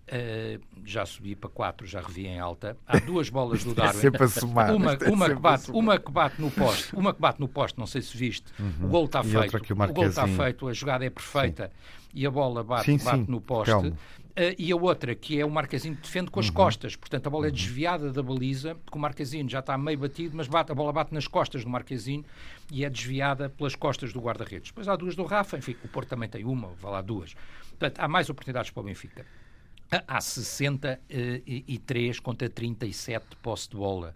Speaker 4: Eh, já subi para quatro, já revi em alta. Há duas bolas do [LAUGHS] Darwin.
Speaker 3: sempre a somar,
Speaker 4: Uma, [LAUGHS]
Speaker 3: é
Speaker 4: uma, que bate, uma que bate no poste, uma que bate no poste, não sei se viste. O gol está feito.
Speaker 1: o
Speaker 4: o gol está feito, a jogada é perfeita e a bola bate,
Speaker 1: Sim,
Speaker 4: bate
Speaker 1: sim,
Speaker 4: no poste.
Speaker 1: calma.
Speaker 4: Eh, e a outra, que é o Marquezinho que defende com as costas. Portanto, a bola é desviada da baliza, porque o Marquezinho já está meio batido, mas bate, a bola bate nas costas do Marquezinho e é desviada pelas costas do guarda-redes. Depois há duas do Rafa, enfim, o Porto também tem uma, vá lá duas. Portanto, há mais oportunidades para o Benfica. Há 63 contra 37 de posse de bola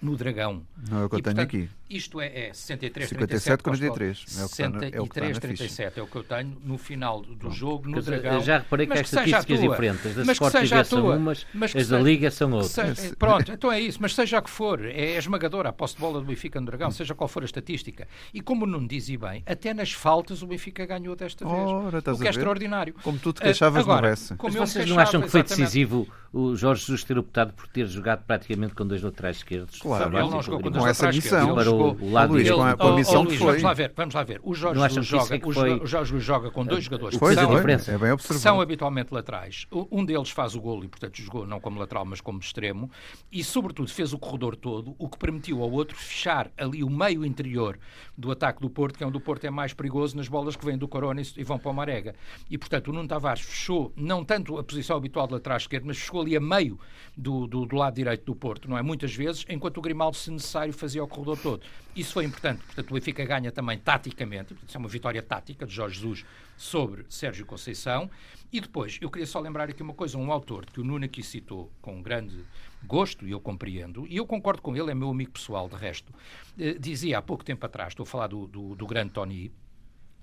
Speaker 4: no Dragão.
Speaker 3: Não é o que eu
Speaker 4: E,
Speaker 3: tenho
Speaker 4: portanto,
Speaker 3: aqui.
Speaker 4: Isto é, é 63,
Speaker 3: 57,
Speaker 4: 37, posse de bola.
Speaker 3: 43. É o que está na- é o que está na
Speaker 4: 63,
Speaker 3: ficha.
Speaker 4: 37 é o que eu tenho no final do jogo, no Dragão.
Speaker 2: Já reparei que há estatísticas diferentes. As da
Speaker 4: Mas que seja a tua.
Speaker 2: umas,
Speaker 4: Mas que
Speaker 2: as da Liga são outras.
Speaker 4: seja- pronto, [LAUGHS] então é isso. Mas seja o que for, é esmagadora a posse de bola do Benfica no Dragão, seja qual for a estatística. E como não diz bem, até nas faltas o Benfica ganhou desta vez.
Speaker 3: Ora,
Speaker 4: o que é extraordinário.
Speaker 3: Como tu te queixavas no
Speaker 4: agora,
Speaker 3: Bessa.
Speaker 4: como
Speaker 2: Mas vocês não acham que foi decisivo o Jorge Jesus ter optado por ter jogado praticamente com dois laterais esquerdos?
Speaker 3: Claro. Ele
Speaker 4: não jogou
Speaker 2: com
Speaker 4: dois
Speaker 3: Com essa
Speaker 4: laterais
Speaker 3: missão.
Speaker 4: esquerdos, jogou-
Speaker 2: o lado
Speaker 3: Luís, com a- com a missão
Speaker 4: oh,
Speaker 3: que
Speaker 4: Luís,
Speaker 3: foi.
Speaker 4: Vamos lá ver, vamos lá ver. O Jorge
Speaker 2: que isso
Speaker 4: joga,
Speaker 2: é que
Speaker 4: o
Speaker 2: foi-
Speaker 4: o Jorge Jesus joga com dois jogadores
Speaker 3: Pois,
Speaker 4: que
Speaker 3: é,
Speaker 4: são,
Speaker 3: é bem
Speaker 4: que
Speaker 3: observado.
Speaker 4: são habitualmente laterais. Um deles faz o golo e, portanto, jogou não como lateral, mas como extremo. E, sobretudo, fez o corredor todo, o que permitiu ao outro fechar ali o meio interior do ataque do Porto, que é onde o Porto é mais perigoso nas bolas que vêm do Corona e vão para o Marega. E, portanto, o Nuno Tavares fechou, não tanto a posição habitual de lateral esquerdo, mas fechou ali a meio do, do, do lado direito do Porto, não é? Muitas vezes, enquanto o Grimaldo, se necessário, fazia o corredor todo. Isso foi importante. Portanto, o Benfica ganha também taticamente. Isso é uma vitória tática de Jorge Jesus sobre Sérgio Conceição. E depois, eu queria só lembrar aqui uma coisa, um autor que o Nuno aqui citou com grande gosto, e eu compreendo, e eu concordo com ele, é meu amigo pessoal, de resto, eh, dizia há pouco tempo atrás, estou a falar do, do, do grande Tony,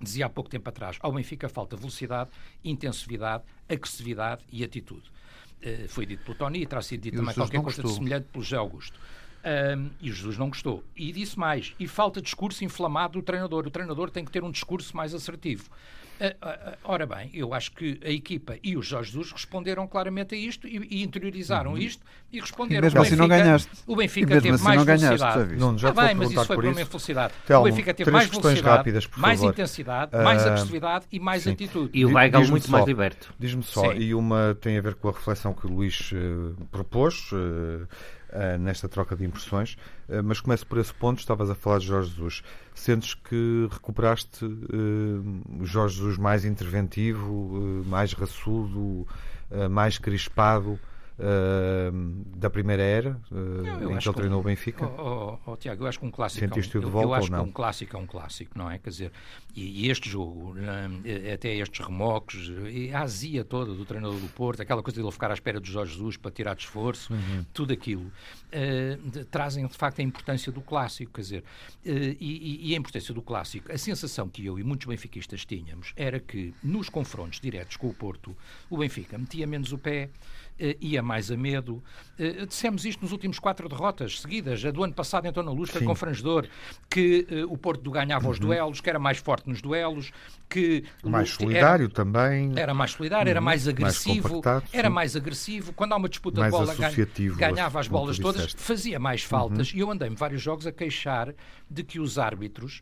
Speaker 4: dizia há pouco tempo atrás, ao Benfica falta velocidade, intensividade, agressividade e atitude. Eh, foi dito pelo Tony e terá sido dito
Speaker 3: E
Speaker 4: também qualquer coisa de semelhante pelo José Augusto. Um, e Jesus não gostou. E disse mais. E falta discurso inflamado do treinador. O treinador tem que ter um discurso mais assertivo. Uh, uh, ora bem, eu acho que a equipa e os Jorge Jesus responderam claramente a isto e, e interiorizaram uhum. isto e responderam. E
Speaker 3: mesmo o Benfica, assim não ganhaste.
Speaker 4: O Benfica teve
Speaker 3: assim
Speaker 4: mais
Speaker 3: não
Speaker 4: velocidade.
Speaker 1: Não, já
Speaker 4: ah, bem, mas isso foi para a minha felicidade. Telmo, o Benfica teve mais velocidade, rápidas, mais intensidade, uh, mais agressividade e mais sim. atitude.
Speaker 2: E o Weigl muito
Speaker 1: só,
Speaker 2: mais liberto.
Speaker 1: Diz-me só, sim. e uma tem a ver com a reflexão que o Luís uh, propôs. Uh, nesta troca de impressões. Uh, mas começo por esse ponto. Estavas a falar de Jorge Jesus. Sentes que recuperaste uh, Jorge Jesus mais interventivo, mais raçudo, mais crispado? Uh, da primeira era uh, em que ele treinou o Benfica?
Speaker 4: Oh, oh, oh, Tiago, eu acho que um clássico é um, de volta eu, eu acho que um clássico é um clássico, não é? Quer dizer, e, e este jogo, uh, até estes remoques, e a azia toda do treinador do Porto, aquela coisa de ele ficar à espera do Jorge Jesus para tirar de esforço, uhum. tudo aquilo, de, trazem de facto a importância do clássico, quer dizer, e, e, a importância do clássico, a sensação que eu e muitos benfiquistas tínhamos era que nos confrontos diretos com o Porto, o Benfica metia menos o pé, uh, ia mais a medo. Uh, dissemos isto nos últimos quatro derrotas seguidas. A do ano passado entrou na luz, foi confrangedor, que uh, o Porto ganhava uhum. os duelos, que era mais forte nos duelos, que...
Speaker 1: Mais solidário
Speaker 4: era,
Speaker 1: também.
Speaker 4: Era mais solidário, era uhum. mais agressivo. Mais era mais agressivo. Quando há uma disputa mais de bola, ganhava as bolas todas, fazia mais faltas. Uhum. E eu andei-me vários jogos a queixar de que os árbitros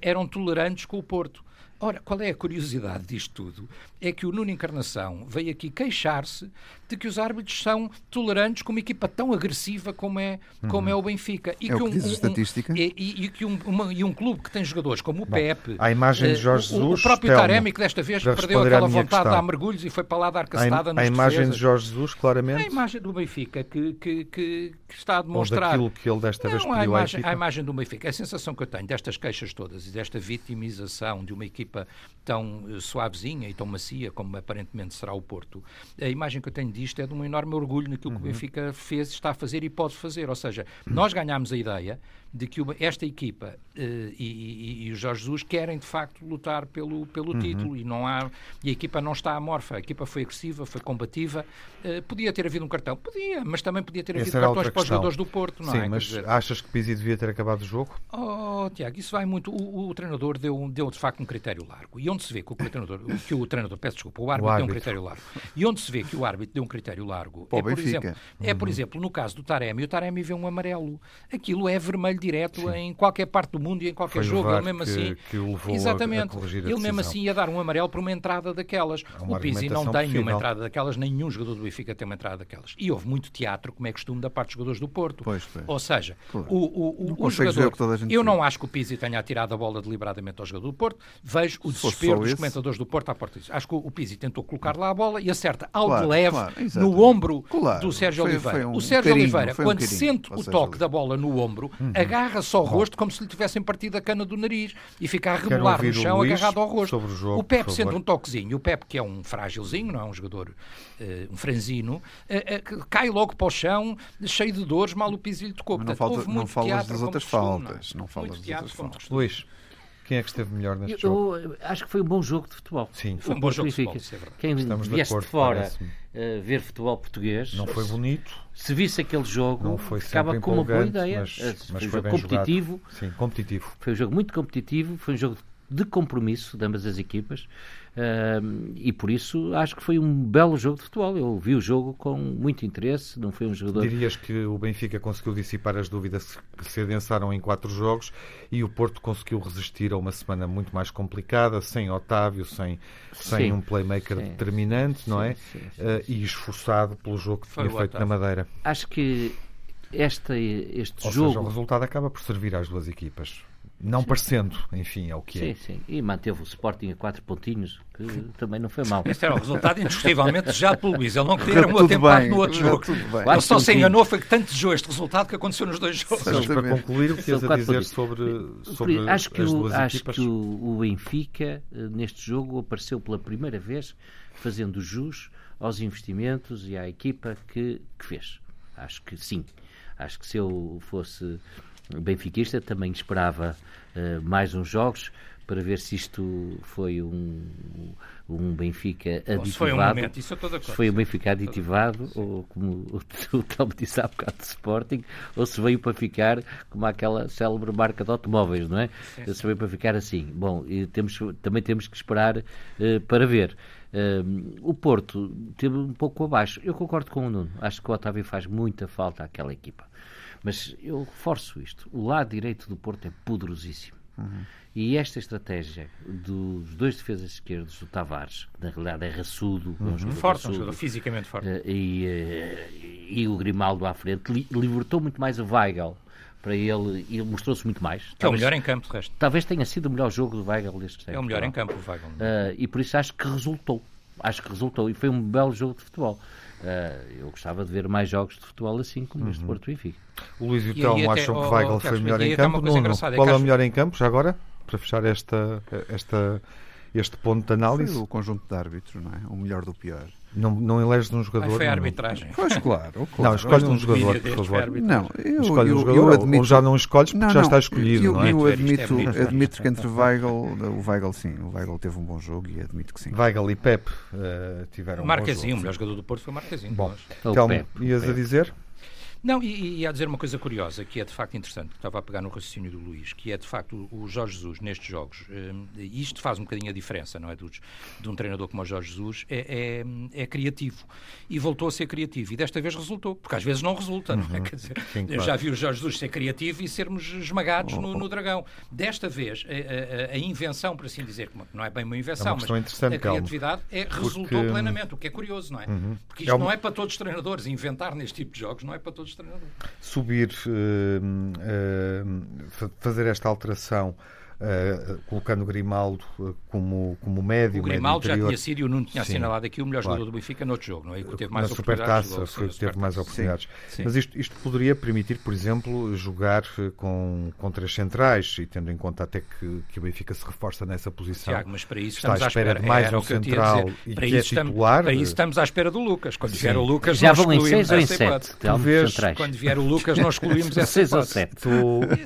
Speaker 4: eram tolerantes com o Porto. Ora, qual é a curiosidade disto tudo? É que o Nuno Encarnação veio aqui queixar-se de que os árbitros são tolerantes com uma equipa tão agressiva como é, como é o Benfica.
Speaker 3: E é que, um, diz a estatística. Um,
Speaker 4: e, e, que um, uma, e um clube que tem jogadores como o Bom, Pepe...
Speaker 1: A imagem de Jorge Jesus...
Speaker 4: O, o próprio
Speaker 1: Telmo,
Speaker 4: Taremi, que desta vez perdeu aquela vontade questão. de dar mergulhos e foi para lá dar cacetada
Speaker 1: a, a imagem defesas. de Jorge Jesus, claramente...
Speaker 4: A imagem do Benfica que, que, que, que está a demonstrar...
Speaker 1: Ou daquilo que ele desta vez pediu
Speaker 4: a imagem, a imagem do Benfica. A sensação que eu tenho destas queixas todas e desta vitimização de uma equipa tão eh, suavezinha e tão macia como aparentemente será o Porto, a imagem que eu tenho disto é de um enorme orgulho naquilo uhum. que o uhum. Benfica fez, está a fazer e pode fazer. Ou seja, nós ganhámos a ideia de que uma, esta equipa uh, e, e, e, o Jorge Jesus querem de facto lutar pelo, pelo uhum. título e não há e a equipa não está amorfa, a equipa foi agressiva, foi combativa. Uh, podia ter havido um cartão, podia, mas também podia ter havido cartões para os jogadores do Porto, não
Speaker 1: Sim,
Speaker 4: é?
Speaker 1: mas dizer... achas que Pizzi devia ter acabado o jogo?
Speaker 4: Oh, Tiago, isso vai muito. O, o, treinador deu, deu de facto um critério largo. E onde se vê que o treinador, que o treinador, peço desculpa, o árbitro, o árbitro. deu um critério largo. E onde se vê que o árbitro deu um critério largo
Speaker 3: Pô,
Speaker 4: é, por exemplo,
Speaker 3: uhum.
Speaker 4: é, por exemplo, no caso do Taremi, o Taremi vê um amarelo. Aquilo é vermelho direto Sim. em qualquer parte do mundo e em qualquer
Speaker 1: Foi
Speaker 4: jogo.
Speaker 1: Ele
Speaker 4: mesmo
Speaker 1: que,
Speaker 4: assim.
Speaker 1: Que o levou
Speaker 4: exatamente.
Speaker 1: A, a
Speaker 4: ele mesmo assim ia dar um amarelo para uma entrada daquelas. o Pizzi não tem nenhuma entrada daquelas, nenhum jogador do Benfica tem uma entrada daquelas. E houve muito teatro, como é costume, da parte dos jogadores do Porto.
Speaker 3: Pois, pois.
Speaker 4: Ou seja, claro. o, o, o, o jogador. Eu não acho que o Pizzi tenha atirado a bola deliberadamente ao jogador do Porto. Vejo o desespero dos comentadores do Porto à porta disso. Acho que o Pizzi tentou colocar lá a bola e acerta algo claro, leve claro, no ombro do Sérgio foi, Oliveira. Foi um o Sérgio carinho, Oliveira, quando sente o toque da bola no ombro, uhum. agarra só o rosto como se lhe tivessem partido a cana do nariz e fica a rebolar no chão agarrado ao rosto.
Speaker 1: O, jogo,
Speaker 4: o Pepe sente um toquezinho, o Pepe que é um frágilzinho, não é um jogador, uh, um franzino, uh, uh, cai logo para o chão, cheio de dores, mal o piso lhe tocou.
Speaker 3: Mas não, falta, não falas das outras faltas. Não falas das outras faltas.
Speaker 1: Luís. Quem é que esteve melhor neste eu, jogo?
Speaker 2: Eu acho que foi um bom jogo de futebol.
Speaker 1: Sim,
Speaker 4: foi um bom jogo de futebol. É
Speaker 2: Quem
Speaker 1: Estamos
Speaker 2: viesse
Speaker 1: de, acordo,
Speaker 2: de fora uh, ver futebol português.
Speaker 1: Não foi bonito.
Speaker 2: Se visse aquele jogo,
Speaker 1: não foi
Speaker 2: ficava com uma boa ideia.
Speaker 1: Mas,
Speaker 2: uh,
Speaker 1: mas
Speaker 2: foi, um jogo competitivo.
Speaker 1: Jogado. Sim, competitivo.
Speaker 2: Foi um jogo muito competitivo. Foi um jogo de compromisso de ambas as equipas. Uh, e por isso acho que foi um belo jogo de futebol. Eu vi o jogo com muito interesse. Não foi um jogador.
Speaker 1: Dirias que o Benfica conseguiu dissipar as dúvidas que se adensaram em quatro jogos e o Porto conseguiu resistir a uma semana muito mais complicada, sem Otávio, sem, sem um playmaker sim, determinante, não é? Sim, uh, e esforçado pelo jogo que foi tinha feito na Madeira.
Speaker 2: Acho que esta, este
Speaker 1: Ou
Speaker 2: jogo.
Speaker 1: Seja, o resultado acaba por servir às duas equipas. Não sim. parecendo, enfim, é o que
Speaker 2: sim,
Speaker 1: é.
Speaker 2: Sim, sim. E manteve o Sporting a quatro pontinhos, que [LAUGHS] também não foi mal.
Speaker 4: Esse era o resultado indiscutivelmente já pelo Luís. Ele não queria um atempado no outro jogo. Ele só se enganou, foi que tanto desejou este resultado que aconteceu nos dois jogos.
Speaker 1: Mas para concluir, o que ias a dizer sobre, sobre
Speaker 2: acho que
Speaker 1: as
Speaker 2: o,
Speaker 1: duas
Speaker 2: acho
Speaker 1: equipas?
Speaker 2: que o, o Benfica, eh, neste jogo, apareceu pela primeira vez fazendo jus aos investimentos e à equipa que, que fez. Acho que sim. Acho que se eu fosse benfiquista também esperava uh, mais uns jogos para ver se isto foi um, um Benfica aditivado.
Speaker 4: foi um momento, isso é toda
Speaker 2: se foi um Benfica aditivado, ou como o, [LAUGHS] o Telmo disse há bocado de Sporting, ou se veio para ficar como aquela célebre marca de automóveis, não é? Sim, Se veio para ficar assim. Bom, e temos, também temos que esperar uh, para ver. Uh, o Porto teve um pouco abaixo. Eu concordo com o Nuno. Acho que o Otávio faz muita falta àquela equipa. Mas eu reforço isto. O lado direito do Porto é poderosíssimo. Uhum. E esta estratégia dos dois defesas esquerdos, do Tavares, que na realidade é raçudo,
Speaker 4: uhum. um forte, raçudo, um fisicamente forte,
Speaker 2: uh, e, uh, e, o Grimaldo à frente, li, libertou muito mais o Weigl para ele e mostrou-se muito mais.
Speaker 4: Que talvez, é o melhor em campo, de resto.
Speaker 2: Talvez tenha sido o melhor jogo do Weigl deste
Speaker 4: tempo. É o melhor em campo, o Weigl.
Speaker 2: Uh, e por isso acho que resultou. Acho que resultou e foi um belo jogo de futebol. Uh, eu gostava de ver mais jogos de futebol assim como uhum. este Porto Benfica.
Speaker 1: O Luís e o Telmo acham que Weigl foi melhor em campo. Nuno, qual é o melhor em campo já agora? Para fechar esta, esta, este ponto de análise.
Speaker 3: Foi o conjunto de árbitros, não é? O melhor do pior.
Speaker 1: Não, não eleges um jogador. Ai,
Speaker 4: foi a arbitragem.
Speaker 3: Pois claro, claro.
Speaker 1: Não, escolhe um jogador, por favor.
Speaker 3: Não, eu,
Speaker 1: escolhe
Speaker 3: eu,
Speaker 1: um jogador,
Speaker 3: eu admito...
Speaker 1: ou já não escolhes porque não, já está escolhido.
Speaker 3: Eu,
Speaker 1: não é?
Speaker 3: eu admito, é admito que entre Weigl, o Weigl sim, o Weigl teve um bom jogo e admito que sim.
Speaker 1: Weigl e Pep uh, tiveram um
Speaker 4: Marquezinho,
Speaker 1: bom
Speaker 4: o melhor jogador do Porto foi Marquezinho.
Speaker 1: Bom, então, ias a dizer?
Speaker 4: Não, e, e a dizer uma coisa curiosa, que é de facto interessante, que estava a pegar no raciocínio do Luís, que é de facto o, Jorge Jesus nestes jogos, um, e isto faz um bocadinho a diferença, não é? De, de um treinador como o Jorge Jesus, é, é, é, criativo. E voltou a ser criativo. E desta vez resultou, porque às vezes não resulta, não é? Uhum. Quer dizer, Sim, eu claro. já vi o Jorge Jesus ser criativo e sermos esmagados oh, no, no, dragão. Desta vez, a, a, a, invenção, por assim dizer, não é bem uma invenção,
Speaker 1: é uma
Speaker 4: mas a criatividade é, resultou porque... plenamente, o que é curioso, não é? Uhum. Porque isto uma... não é para todos os treinadores. Inventar neste tipo de jogos não é para todos os treinadores
Speaker 1: subir, uh, uh, fazer esta alteração Uh, colocando Grimaldo uh, como, como médio.
Speaker 4: O Grimaldo médio já tinha sido e o Nuno tinha Sim, assinalado aqui o melhor claro. jogador do Benfica noutro jogo, não é? Que teve mais
Speaker 1: Na Supertaça foi que teve mais oportunidades. Sim. Mas isto, isto poderia permitir, por exemplo, jogar eh, com, com três centrais e tendo em conta até que, que o Benfica se reforça nessa posição.
Speaker 4: Tiago, mas para isso
Speaker 1: estamos
Speaker 4: está à espera,
Speaker 1: espera de mais um central e para que é
Speaker 4: estamos,
Speaker 1: titular.
Speaker 4: Para isso estamos à espera do Lucas. Quando vier o Lucas,
Speaker 2: já vão em seis ou em sete.
Speaker 4: Quando vier o Lucas, nós excluímos [LAUGHS] essa
Speaker 2: Seis ou sete.
Speaker 4: Tu,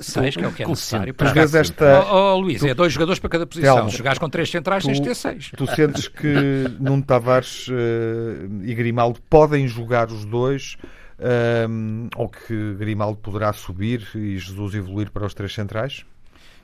Speaker 4: seis, que é o que é necessário.
Speaker 1: Vês esta...
Speaker 4: Oh, Luís, é dois jogadores para cada posição. Telmo, Se jogares com três centrais, tu, tens de ter seis.
Speaker 1: Tu sentes que [LAUGHS] Nuno Tavares uh, e Grimaldo podem jogar os dois um, eh, ou que Grimaldo poderá subir e Jesus evoluir para os três centrais?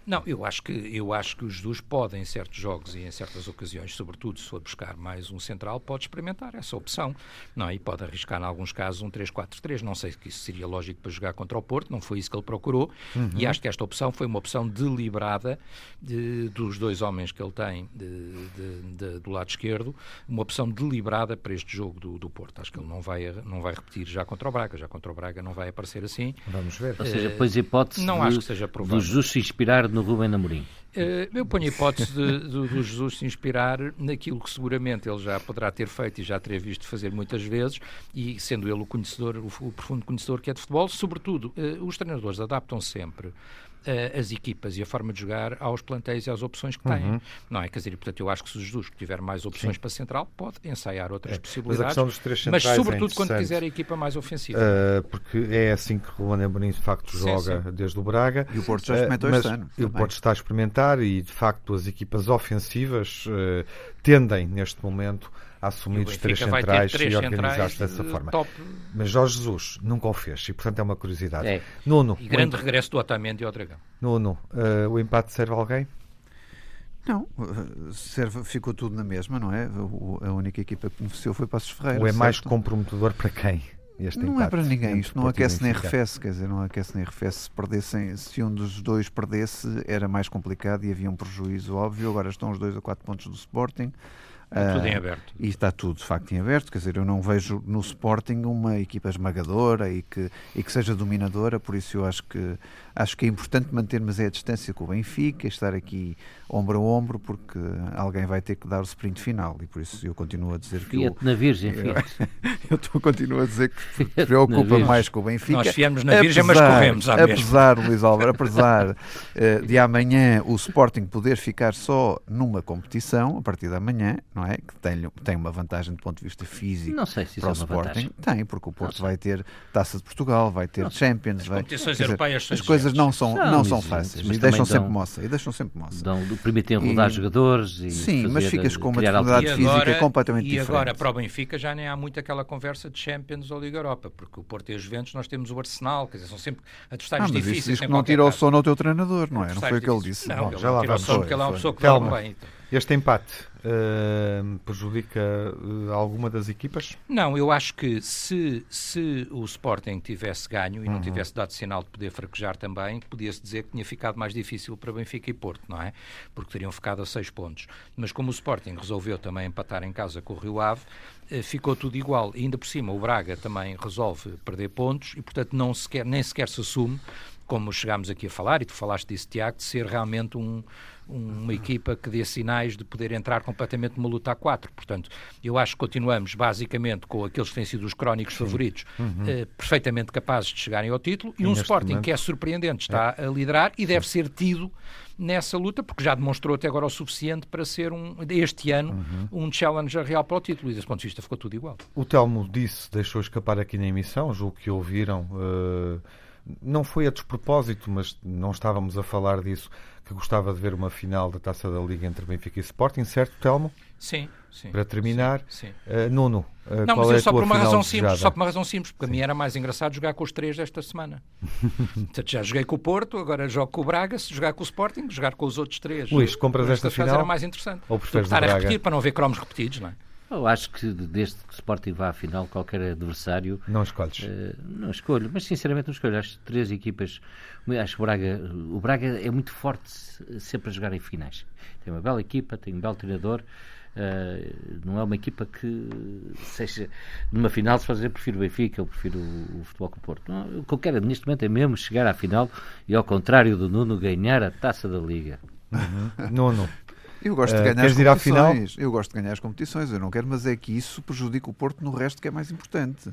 Speaker 4: Não, eu acho que eu acho que os Jesus podem em certos jogos e em certas ocasiões, sobretudo se for buscar mais um central, pode experimentar essa opção, não é? E pode arriscar em alguns casos um 3-4-3, não sei se isso seria lógico para jogar contra o Porto, não foi isso que ele procurou, uhum. e acho que esta opção foi uma opção deliberada de, dos dois homens que ele tem de, de, do lado esquerdo, uma opção deliberada para este jogo do, do Porto. Acho que ele não vai não vai repetir já contra o Braga, já contra o Braga não vai aparecer assim.
Speaker 1: Vamos ver.
Speaker 2: Ou seja, pois hipótese
Speaker 4: não
Speaker 2: de,
Speaker 4: acho que seja provável.
Speaker 2: do Jesus se inspirar no Rubem Amorim?
Speaker 4: Uh, eu ponho a hipótese do Jesus se inspirar naquilo que seguramente ele já poderá ter feito e já teria visto fazer muitas vezes, e sendo ele o conhecedor, o, o profundo conhecedor que é de futebol, sobretudo, uh, os treinadores adaptam sempre uh, as equipas e a forma de jogar aos plantéis e às opções que têm. Uhum. Não é? Quer dizer, portanto, eu acho que se o Jesus tiver mais opções Sim. para central, pode ensaiar outras é. possibilidades.
Speaker 1: Mas,
Speaker 4: mas
Speaker 1: é
Speaker 4: sobretudo é quando quiser a equipa mais ofensiva.
Speaker 1: Uh, porque é assim que o Ruben Amorim de facto joga sim. desde o Braga.
Speaker 3: E o Porto já experimentou uh, este ano.
Speaker 1: E o Porto está a experimentar e de facto as equipas ofensivas uh, tendem neste momento a assumir os três centrais três e organizar-se dessa forma.
Speaker 4: Top.
Speaker 1: Mas Jorge Jesus nunca o fez e, portanto, é uma curiosidade.
Speaker 2: É.
Speaker 1: Nuno.
Speaker 4: E grande regresso do Otamendi ao Dragão.
Speaker 1: Nuno, uh, o empate serve a alguém?
Speaker 3: Não, eh, serve, ficou tudo na mesma, não é? O, a única equipa que beneficiou foi Passos Ferreira.
Speaker 1: Ou é
Speaker 3: certo?
Speaker 1: mais comprometedor para quem? Este
Speaker 3: não é para ninguém, isto não aquece nem arrefece, quer dizer, não aquece nem arrefece. Se, perdessem, se um dos dois perdesse, era mais complicado e havia um prejuízo óbvio. Agora estão os dois a 4 pontos do Sporting.
Speaker 4: Está tudo em ah, aberto.
Speaker 3: E está tudo, de facto, em aberto. Quer dizer, eu não vejo no Sporting uma equipa esmagadora e que, e que seja dominadora, por isso eu acho que, acho que é importante mantermos a distância com o Benfica, estar aqui ombro a ombro, porque alguém vai ter que dar o sprint final. E por isso eu continuo a dizer que.
Speaker 2: Fiat eu, na Virgem, Fiat. [LAUGHS]
Speaker 3: Eu, eu continuo a dizer que [LAUGHS] preocupa mais com o Benfica.
Speaker 4: Nós fiamos na Virgem, apesar, mas corremos à
Speaker 3: Apesar, mesmo. Luís [LAUGHS] Álvaro, apesar uh, de amanhã o Sporting poder ficar só numa competição, a partir da manhã, não não é? Que tem, tem uma vantagem do ponto de vista físico
Speaker 2: não sei se
Speaker 3: para
Speaker 2: isso
Speaker 3: o
Speaker 2: é uma
Speaker 3: Sporting.
Speaker 2: vantagem.
Speaker 3: Tem, porque o Porto vai ter Taça de Portugal, vai ter Champions,
Speaker 4: As
Speaker 3: vai.
Speaker 4: competições
Speaker 3: dizer,
Speaker 4: europeias são
Speaker 3: as coisas não são,
Speaker 2: São
Speaker 3: não são fáceis
Speaker 2: mas
Speaker 3: e deixam
Speaker 2: também
Speaker 3: sempre
Speaker 2: dão-
Speaker 3: moça. E deixam sempre moça.
Speaker 2: Dão, permitem rodar
Speaker 3: E-
Speaker 2: jogadores e
Speaker 3: Sim, mas ficas com uma dificuldade física é completamente
Speaker 4: e
Speaker 3: diferente.
Speaker 4: agora, para o Benfica, já nem há muito aquela conversa de Champions ou Liga Europa, porque o Porto e os Juventus nós temos o Arsenal, quer dizer, são sempre
Speaker 3: Ah,
Speaker 4: adversários
Speaker 3: mas isso
Speaker 4: difíceis.
Speaker 3: diz que não tira o sono ao teu treinador, não é? Não foi o que ele disse.
Speaker 4: Não,
Speaker 1: já lá
Speaker 4: não ele é uma pessoa que dorme bem.
Speaker 1: Este empate eh, prejudica eh, alguma das equipas?
Speaker 4: Não, eu acho que se, se o Sporting tivesse ganho
Speaker 3: Uhum.
Speaker 4: e não tivesse dado sinal de poder fraquejar também, podia-se dizer que tinha ficado mais difícil para Benfica e Porto, não é? Porque teriam ficado a seis pontos. Mas como o Sporting resolveu também empatar em casa com o Rio Ave, eh, ficou tudo igual. E ainda por cima, o Braga também resolve perder pontos e, portanto, não sequer, nem sequer se assume, como chegámos aqui a falar, e tu falaste disso, Tiago, de ser realmente um, uma equipa que dê sinais de poder entrar completamente numa luta a quatro. Portanto, eu acho que continuamos basicamente com aqueles que têm sido os crónicos favoritos, eh, perfeitamente capazes de chegarem ao título, e um Sporting
Speaker 1: momento-
Speaker 4: que é surpreendente, está a liderar e deve ser tido nessa luta, porque já demonstrou até agora o suficiente para ser um, este ano um challenger real para o título, e desse ponto de vista ficou tudo igual.
Speaker 1: O Telmo disse, deixou escapar aqui na emissão, julgo que ouviram, eh, não foi a despropósito, mas não estávamos a falar disso, que gostava de ver uma final da Taça da Liga entre Benfica e Sporting, certo, Telmo?
Speaker 4: Sim, sim.
Speaker 1: Para terminar,
Speaker 4: Sim. sim.
Speaker 1: eh, Nuno, eh,
Speaker 4: Não,
Speaker 1: qual
Speaker 4: mas
Speaker 1: é
Speaker 4: eu
Speaker 1: a
Speaker 4: só por uma razão simples,
Speaker 1: desejada?
Speaker 4: só por uma razão simples, porque a mim era mais engraçado jogar com os três desta semana. Portanto, já joguei com o Porto, agora jogo com o Braga, se jogar com o Sporting, jogar com os outros três.
Speaker 1: Luís, compras esta final?
Speaker 4: era mais interessante.
Speaker 1: Ou preferes
Speaker 4: estar a repetir para não ver cromos repetidos, não é?
Speaker 2: Eu acho que desde que o Sporting vá à final, qualquer adversário
Speaker 1: Não escolhes.
Speaker 2: eh, não escolho, mas sinceramente não escolho. Acho três equipas. Acho que o Braga, o Braga é muito forte se- sempre a jogar em finais. Tem uma bela equipa, tem um belo treinador. eh, não é uma equipa que seja numa final se fazer prefiro o Benfica ou prefiro o, o Futebol com o Porto. Não, o que eu quero neste momento é mesmo chegar à final e ao contrário do Nuno ganhar a taça da Liga.
Speaker 1: Nuno,
Speaker 3: Eu gosto de
Speaker 1: Eh,
Speaker 3: ganhar
Speaker 1: queres
Speaker 3: as
Speaker 1: ir à final?
Speaker 3: competições. Eu gosto de ganhar as competições, eu não quero, mas é que isso prejudica o Porto no resto que é mais importante.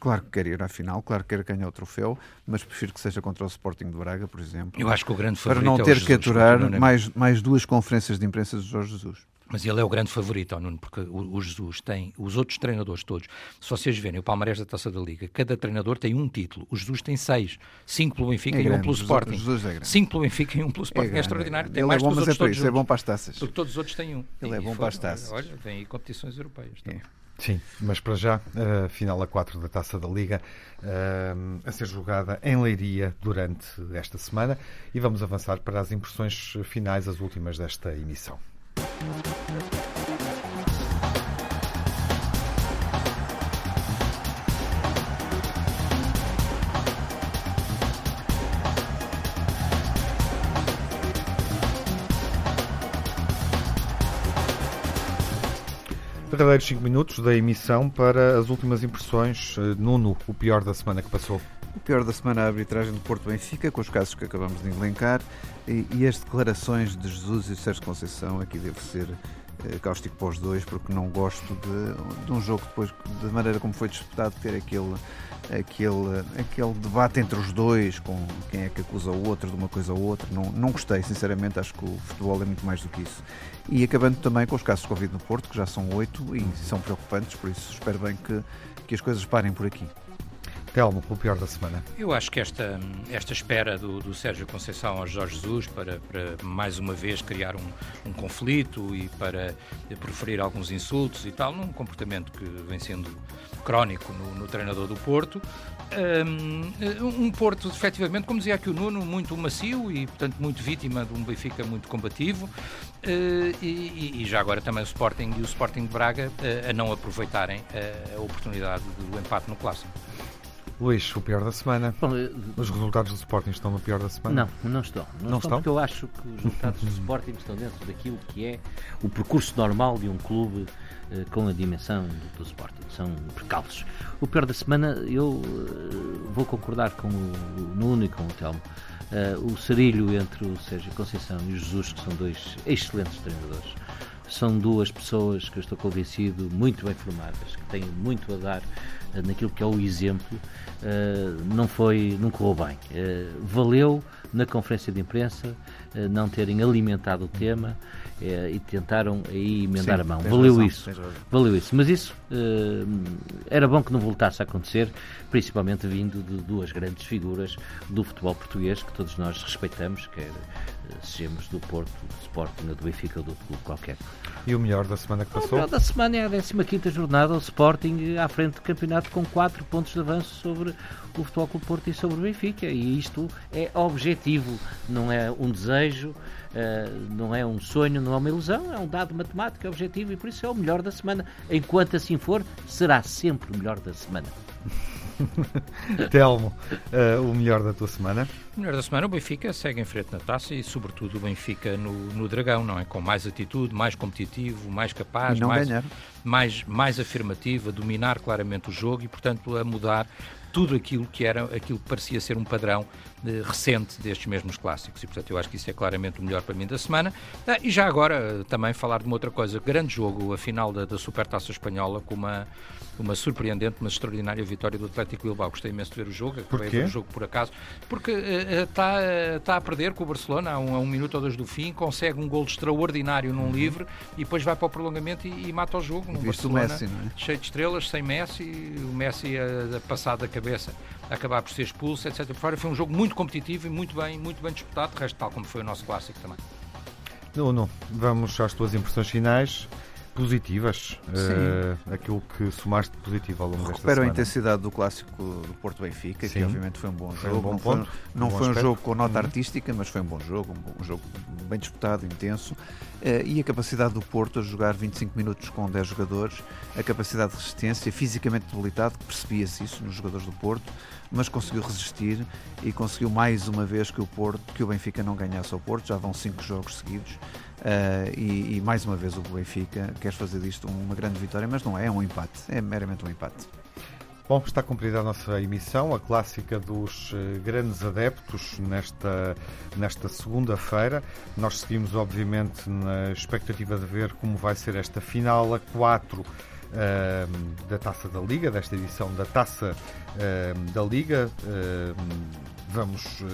Speaker 3: Claro que quero ir à final, claro que quero ganhar o troféu, mas prefiro que seja contra o Sporting de Braga, por exemplo.
Speaker 4: Eu acho que o grande
Speaker 3: para não
Speaker 4: é o
Speaker 3: ter
Speaker 4: Jesus,
Speaker 3: que aturar mais, mais duas conferências de imprensa de Jorge Jesus.
Speaker 4: Mas ele é o grande favorito, ó, Nuno, porque o, o Jesus tem, os outros treinadores todos, se vocês verem o Palmarés da Taça da Liga, cada treinador tem um título, o Jesus tem seis, cinco pelo Benfica
Speaker 3: É
Speaker 4: e um
Speaker 3: grande,
Speaker 4: pelo
Speaker 3: Jesus-
Speaker 4: Sporting.
Speaker 3: Jesus é grande.
Speaker 4: Cinco pelo Benfica e um pelo Sporting, é,
Speaker 3: grande,
Speaker 4: extraordinário, tem
Speaker 3: Ele
Speaker 4: mais
Speaker 3: é bom, mas é isso, é bom para as taças.
Speaker 4: Porque todos os outros têm um.
Speaker 3: Ele é
Speaker 4: E
Speaker 3: bom
Speaker 4: foi-
Speaker 3: para as taças.
Speaker 4: Olha, vem aí competições europeias. também.
Speaker 1: Sim, mas para já, a final a 4 da Taça da Liga eh, a ser jogada em Leiria durante esta semana e vamos avançar para as impressões finais, as últimas desta emissão. Derradeiros 5 minutos da emissão para as últimas impressões. Eh, Nuno, o pior da semana que passou.
Speaker 3: O pior da semana é a arbitragem do Porto Benfica, com os casos que acabamos de elencar, e, e as declarações de Jesus e Sérgio Conceição, aqui devo ser eh, cáustico para os dois, porque não gosto de, de um jogo depois, da maneira como foi disputado, ter aquele, aquele, aquele debate entre os dois, com quem é que acusa o outro de uma coisa ou outra. Não, não gostei, sinceramente, acho que o futebol é muito mais do que isso. E acabando também com os casos de Covid no Porto, que já são oito e são preocupantes, por isso espero bem que, que as coisas parem por aqui.
Speaker 1: Telmo, o pior da semana.
Speaker 4: Eu acho que esta, esta espera do, do Sérgio Conceição ao Jorge Jesus para, para mais uma vez criar um, um conflito e para proferir alguns insultos e tal, num comportamento que vem sendo crónico no, no treinador do Porto. Um, um Porto, efetivamente, como dizia aqui o Nuno, muito macio e, portanto, muito vítima de um Benfica muito combativo. Uh, e, e, já agora também o Sporting e o Sporting de Braga uh, a não aproveitarem uh, a oportunidade do empate no Clássico.
Speaker 1: Luís, o pior da semana.
Speaker 2: Bom, eh,
Speaker 1: Os resultados do Sporting estão no pior da semana?
Speaker 2: Não, não estão. Não,
Speaker 1: Não
Speaker 2: estão,
Speaker 1: estão?
Speaker 2: porque eu acho que os resultados do Sporting estão dentro daquilo que é o percurso normal de um clube eh, com a dimensão do, do Sporting. São percalços. O pior da semana, eu eh, vou concordar com o, o Nuno e com o Telmo. Eh, o sarilho entre o Sérgio Conceição e o Jesus, que são dois excelentes treinadores. São duas pessoas que eu estou convencido muito bem formadas, que têm muito a dar uh, naquilo que é o exemplo. Uh, não foi, não correu bem. valeu na conferência de imprensa não terem alimentado o tema e tentaram aí emendar Sim, a mão. Valeu razão, isso. Valeu isso. Mas isso era bom que não voltasse a acontecer, principalmente vindo de duas grandes figuras do futebol português que todos nós respeitamos, quer sejamos do Porto, do Sporting ou do Benfica ou do clube qualquer.
Speaker 1: E o melhor da semana que passou?
Speaker 2: O melhor da semana é a 15 jornada, o Sporting à frente do campeonato com 4 pontos de avanço sobre o Futebol Clube Porto e sobre o Benfica. E isto é objetivo, não é um desejo, não é um sonho, não é uma ilusão, é um dado matemático, é objetivo e por isso é o melhor da semana. Enquanto assim for, será sempre o melhor da semana. [LAUGHS]
Speaker 1: Telmo, uh, o melhor da tua semana?
Speaker 4: O melhor da semana, o Benfica segue em frente na taça e, sobretudo, o Benfica no, no Dragão, não é? Com mais atitude, mais competitivo, mais capaz, mais, mais, mais afirmativo, a dominar claramente o jogo e, portanto, a mudar tudo aquilo que era aquilo que parecia ser um padrão recente destes mesmos clássicos. E, portanto, eu acho que isso é claramente o melhor para mim da semana. Ah, e já agora, também falar de uma outra coisa. Grande jogo, a final da, da Supertaça Espanhola, com uma uma surpreendente, mas extraordinária vitória do Atlético Bilbao. Gostei imenso de ver o jogo, acabei de ver o jogo por acaso, porque está uh, uh, tá a perder com o Barcelona a um, a um, minuto ou dois do fim, consegue um gol extraordinário num uhum. livre e depois vai para o prolongamento e, e mata o jogo.
Speaker 3: No Barcelona, Messi, é?
Speaker 4: cheio de estrelas, sem Messi, o Messi a, a passar da cabeça, acabar por ser expulso, etc. Foi um jogo muito competitivo e muito bem, muito bem disputado, resto tal como foi o nosso clássico também.
Speaker 1: Nuno, vamos às tuas impressões finais positivas, uh, aquilo que somaste positivo ao longo
Speaker 3: Recupero
Speaker 1: desta semana.
Speaker 3: a intensidade do clássico do Porto Benfica, Sim. que obviamente foi um bom
Speaker 1: foi
Speaker 3: jogo.
Speaker 1: Um bom
Speaker 3: não
Speaker 1: ponto,
Speaker 3: foi, não
Speaker 1: um
Speaker 3: foi um jogo com nota uhum. artística, mas foi um bom jogo, um, um jogo bem disputado, intenso. Uh, e a capacidade do Porto a jogar 25 minutos com 10 jogadores, a capacidade de resistência, fisicamente debilitado, percebia-se isso nos jogadores do Porto, mas conseguiu resistir e conseguiu mais uma vez que o Porto, que o Benfica não ganhasse ao Porto, já vão 5 jogos seguidos Uh, e, e, mais uma vez o Benfica quer fazer disto uma grande vitória, mas não é, é um empate, é meramente um empate.
Speaker 1: Bom, está cumprida a nossa emissão, a clássica dos uh, grandes adeptos nesta, nesta segunda-feira. Nós seguimos, obviamente, na expectativa de ver como vai ser esta final a 4 uh, da Taça da Liga, desta edição da Taça da Liga. Vamos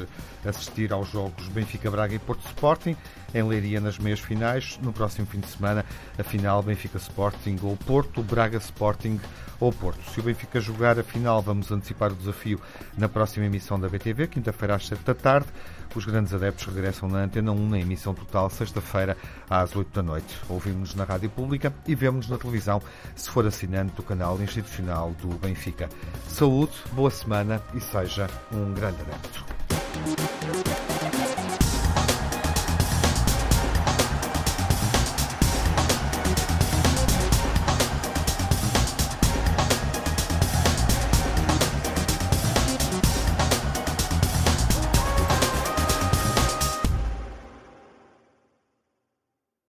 Speaker 1: assistir aos jogos Benfica Braga e Porto Sporting em Leiria nas meias finais. No próximo fim de semana, a final Benfica Sporting ou Porto, Braga Sporting ou Porto. Se o Benfica jogar a final, vamos antecipar o desafio na próxima emissão da BTV, quinta-feira às 7 da tarde. Os grandes adeptos regressam na Antena 1 na emissão total, sexta-feira às 8 da noite. Ouvimos-nos na rádio pública e vemos-nos na televisão, se for assinante do canal institucional do Benfica. Saúde, boa semana e seja um grande adepto.